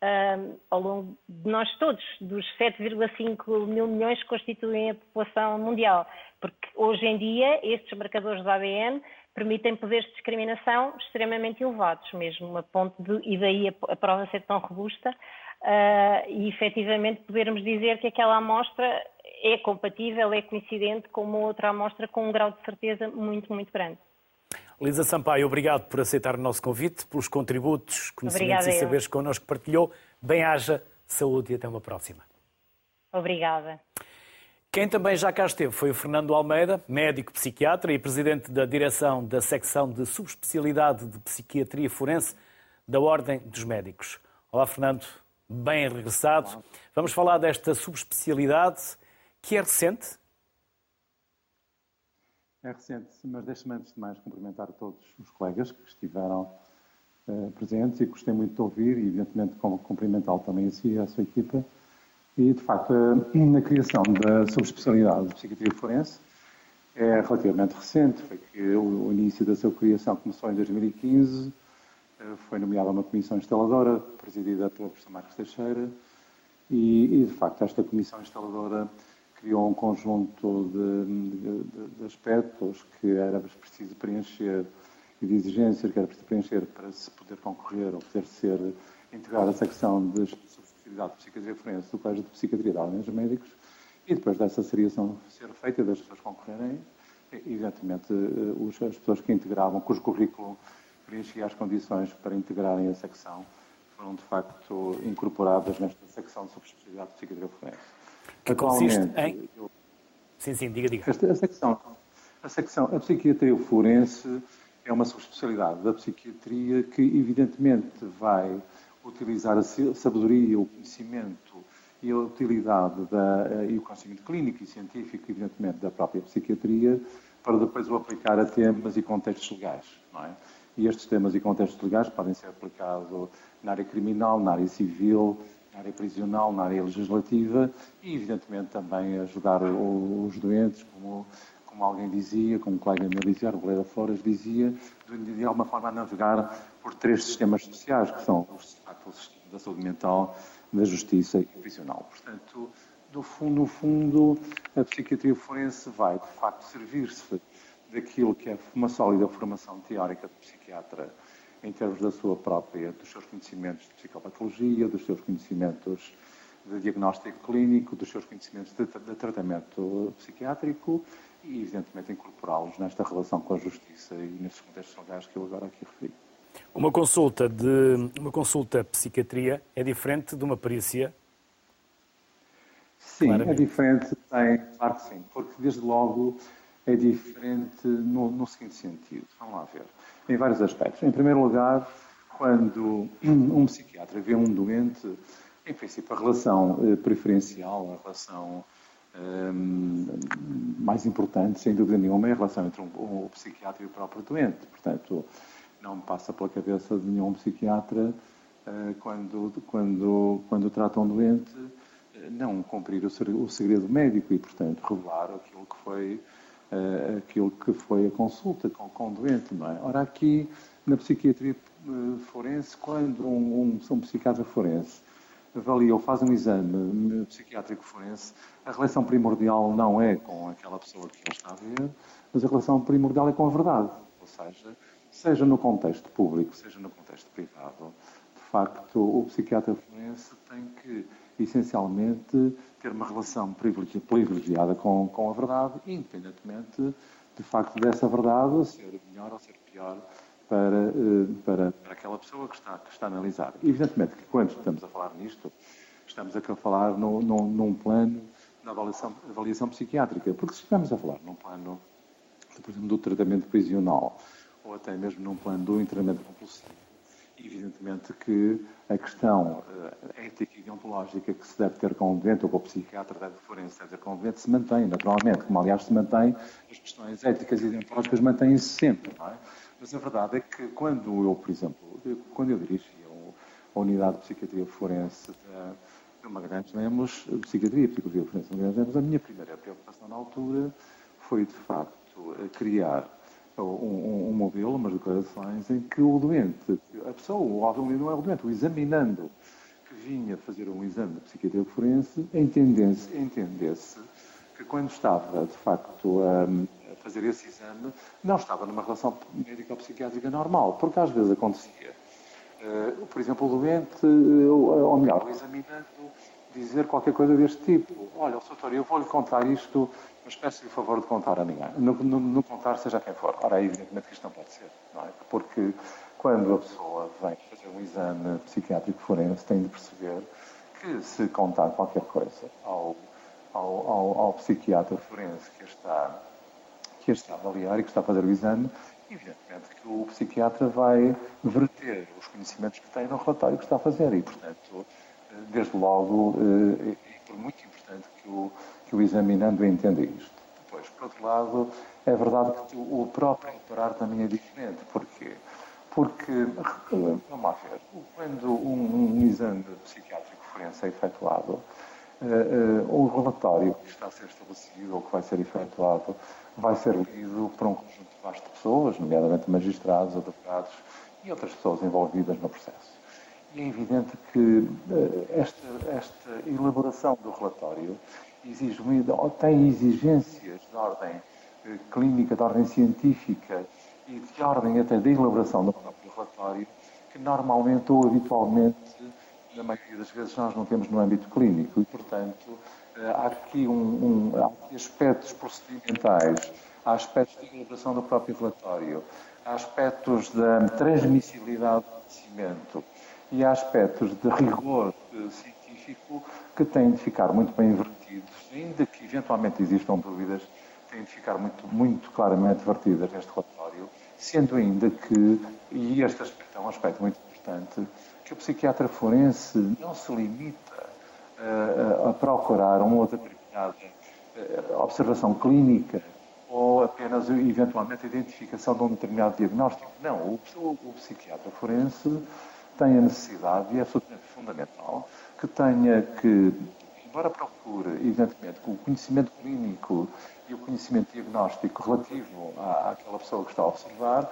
um, ao longo de nós todos, dos 7,5 mil milhões que constituem a população mundial. Porque hoje em dia estes marcadores de ADN permitem poderes de discriminação extremamente elevados, mesmo a ponto de, e daí a, a prova ser tão robusta, uh, e efetivamente podermos dizer que aquela amostra é compatível, é coincidente com uma outra amostra com um grau de certeza muito, muito grande. Lisa Sampaio, obrigado por aceitar o nosso convite, pelos contributos, conhecimentos Obrigada e saberes que connosco partilhou. Bem-haja, saúde e até uma próxima. Obrigada. Quem também já cá esteve foi o Fernando Almeida, médico psiquiatra e presidente da direção da secção de subespecialidade de psiquiatria forense da Ordem dos Médicos. Olá, Fernando, bem regressado. Vamos falar desta subespecialidade que é recente, é recente, mas deixe-me antes de mais cumprimentar todos os colegas que estiveram uh, presentes e gostei muito de ouvir e, evidentemente, cumprimentá-lo também a si e a sua equipa. E, de facto, a, a criação da subespecialidade de psiquiatria forense é relativamente recente. Foi que o, início da sua criação começou em 2015, uh, eh, foi nomeada uma comissão instaladora, presidida pelo professor Marcos Teixeira, e, e, de facto, esta comissão instaladora criou um conjunto de, de, de, aspectos que era preciso preencher e de exigências que era preciso preencher para se poder concorrer ou poder ser integrada a secção de especialidade de psiquiatria forense do Colégio de Psiquiatria Ordem dos Médicos e depois dessa seriação ser feita das pessoas concorrerem, evidentemente eh, as pessoas que integravam, cujo currículo preenchia as condições para integrarem a secção, foram de facto incorporadas nesta secção de subespecialidade de psiquiatria forense que consiste em. Sim, sim, diga, diga. Esta, a, secção, a secção, a psiquiatria forense é uma subespecialidade da psiquiatria que, evidentemente, vai utilizar a sabedoria, o conhecimento e a utilidade da, e o conhecimento clínico e científico, evidentemente, da própria psiquiatria, para depois o aplicar a temas e contextos legais. Não é? E estes temas e contextos legais podem ser aplicados na área criminal, na área civil, na área prisional, na área legislativa e, evidentemente, também ajudar os doentes, como, como alguém dizia, como um colega meu dizia, Arboleda Flores dizia, de, de alguma forma a navegar por três sistemas sociais, que são o sistema da saúde mental, da justiça e prisional. Portanto, no fundo, no fundo, a psiquiatria forense vai, de facto, servir-se daquilo que é uma sólida formação teórica de psiquiatra em termos da sua própria, dos seus conhecimentos de psicopatologia, dos seus conhecimentos de diagnóstico clínico, dos seus conhecimentos de, de tratamento psiquiátrico e, evidentemente, incorporá-los nesta relação com a justiça e nesses contextos legais que eu agora aqui referi. Uma consulta de uma consulta psiquiatria é diferente de uma perícia? Sim, Claramente. é diferente, tem, claro que sim, porque desde logo é diferente no, no seguinte sentido. Vamos lá ver em vários aspectos. Em primeiro lugar, quando um psiquiatra vê um doente, em princípio, a relação eh, preferencial, a relação um, mais importante, sem dúvida nenhuma, é a relação entre um, o psiquiatra e o próprio doente. Portanto, não me passa pela cabeça de nenhum psiquiatra, uh, quando, quando, quando trata um doente, não cumprir o segredo médico e, portanto, revelar aquilo que foi uh, aquilo que foi a consulta com, com o doente, não é? Ora, aqui na psiquiatria uh, forense, quando um, um, um psiquiatra forense avalia ou faz um exame psiquiátrico forense, a relação primordial não é com aquela pessoa que ele está a ver, mas a relação primordial é com a verdade. Ou seja, seja no contexto público, seja no contexto privado, de facto, o psiquiatra forense tem que essencialmente ter uma relação privilegiada com, com a verdade, independentemente, de facto, dessa verdade ser melhor ou ser pior para, eh, para, para aquela pessoa que está, que está a analisar. Evidentemente que quando estamos a falar nisto, estamos a falar no, no, num plano de avaliação, avaliação psiquiátrica, porque se estivermos a falar num plano, por exemplo, do tratamento prisional, ou até mesmo num plano do internamento compulsivo, evidentemente que a questão uh, ética e deontológica que se deve ter com o doente, ou com o psiquiatra deve forense deve ter com o doente, se mantém, naturalmente, como aliás se mantém, as questões éticas e deontológicas mantêm-se sempre, não é? Mas a verdade é que quando eu, por exemplo, quando eu dirigi a unidade de psiquiatria forense de, de Magalhães Lemos, psiquiatria e psicologia forense de Magalhães Lemos, a minha primeira preocupação na altura foi, de facto, criar um, um, modelo, umas declarações, em que o doente, a pessoa, o não é o doente, o examinando, que vinha fazer um exame de psiquiatria forense, entendesse, entendesse que quando estava, de facto, a, fazer esse exame, não estava numa relação médico-psiquiátrica normal, porque às vezes acontecia. Uh, por exemplo, o doente, ou melhor, o examinando, dizer qualquer coisa deste tipo. Olha, doutor, eu vou-lhe contar isto, mas peço-lhe o favor de contar a ninguém. No, contar, seja quem for. Ora, evidentemente que isto não pode ser, não é? Porque quando a pessoa vem fazer um exame psiquiátrico forense, tem de perceber que se contar qualquer coisa ao, ao, ao, ao psiquiatra forense que está, que está a avaliar e que está a fazer o exame, evidentemente que o psiquiatra vai verter os conhecimentos que tem no relatório que está a fazer e, portanto, desde logo, é por muito importante que o, que o examinando entenda isto. Depois, por outro lado, é verdade que o próprio operar também é diferente. Porquê? Porque, vamos lá ver, quando um, um exame psiquiátrico forense é efetuado, uh, uh, o relatório que está a ser estabelecido ou que vai ser efetuado vai ser lido por um conjunto de pessoas, nomeadamente magistrados, advogados e outras pessoas envolvidas no processo. E é evidente que eh, esta, esta elaboração do relatório exige, tem exigências de ordem eh, clínica, de ordem científica e de ordem até da elaboração do próprio relatório, que normalmente ou habitualmente, na maioria das vezes, nós não temos no âmbito clínico. E, portanto, eh, há aqui, um, um, há aqui aspectos procedimentais, há aspectos de elaboração do próprio relatório, há aspectos da transmissibilidade do conhecimento e há aspectos de rigor eh, científico que têm de ficar muito bem ainda que eventualmente existam dúvidas, têm de ficar muito, muito claramente vertidas neste relatório, sendo ainda que, e este aspecto é um aspecto muito importante, que o psiquiatra forense não se limita a, a procurar uma outra determinada eh, observação clínica ou apenas eventualmente a identificação de um determinado diagnóstico. Não, o, o psiquiatra forense tem a necessidade, e é absolutamente fundamental, que tenha que, embora procure, evidentemente, o conhecimento clínico e o conhecimento diagnóstico relativo à, àquela pessoa que está a observar,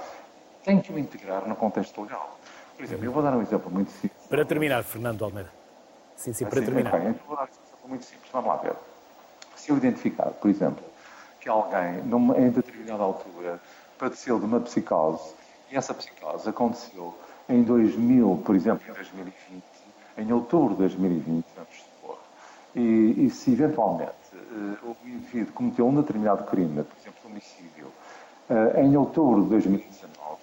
tem que o integrar no contexto legal. Por exemplo, eu vou dar um exemplo muito simples. Para terminar, Fernando Almeida. Sim, sim, para assim, terminar. Bem, eu vou dar um exemplo muito simples. Vamos lá ver. Se eu identificar, por exemplo, que alguém, numa, em determinada altura, padeceu de uma psicose, e essa psicose aconteceu em 2000, por exemplo, em 2020, em outubro de 2020, vamos e, e se eventualmente uh, o indivíduo cometeu um determinado crime, por exemplo, homicídio, uh, em outubro de 2019,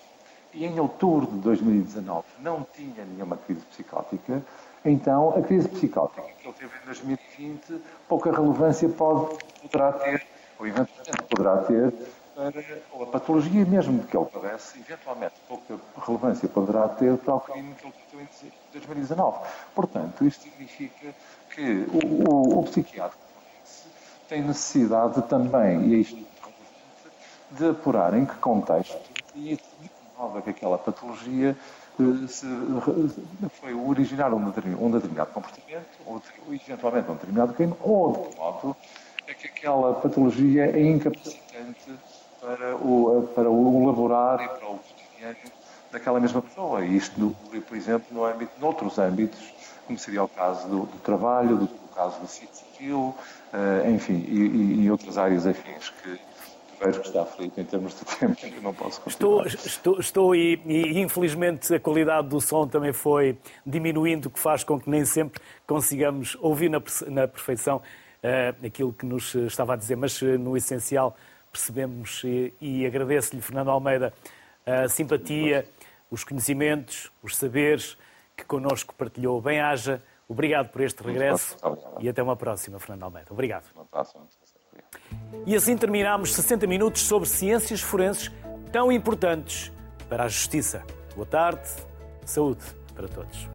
e em outubro de 2019 não tinha nenhuma crise psicótica, então a crise psicótica que ele teve em 2020 pouca relevância pode, poderá ter, ou eventualmente poderá ter, para, ou a patologia mesmo que ele padece, eventualmente pouca relevância poderá ter para o crime que ele cometeu em 2019. Portanto, isto significa que o, o, o psiquiatra tem necessidade também, e é isto de apurar em que contexto e de que aquela patologia eh, se, foi originar um determinado, um determinado comportamento, ou eventualmente um determinado crime, ou de que modo é que aquela patologia é incapacitante para o, para o laborar e para o cotidiano daquela mesma pessoa. E isto, por exemplo, no âmbito, noutros âmbitos, como seria o caso do, do trabalho, do, do caso do sítio civil, uh, enfim, e, e, outras áreas afins que vejo que está aflito em termos de tempo, que não posso continuar. Estou, estou, estou e, e, infelizmente a qualidade do som também foi diminuindo, o que faz com que nem sempre consigamos ouvir na, na perfeição uh, aquilo que nos estava a dizer, mas no essencial percebemos e, e agradeço-lhe, Fernando Almeida, a simpatia, os conhecimentos, os saberes que connosco partilhou. Bem-haja, obrigado por este regresso e até uma próxima, Fernando Almeida. Obrigado. E assim terminamos 60 minutos sobre ciências forenses tão importantes para a justiça. Boa tarde, saúde para todos.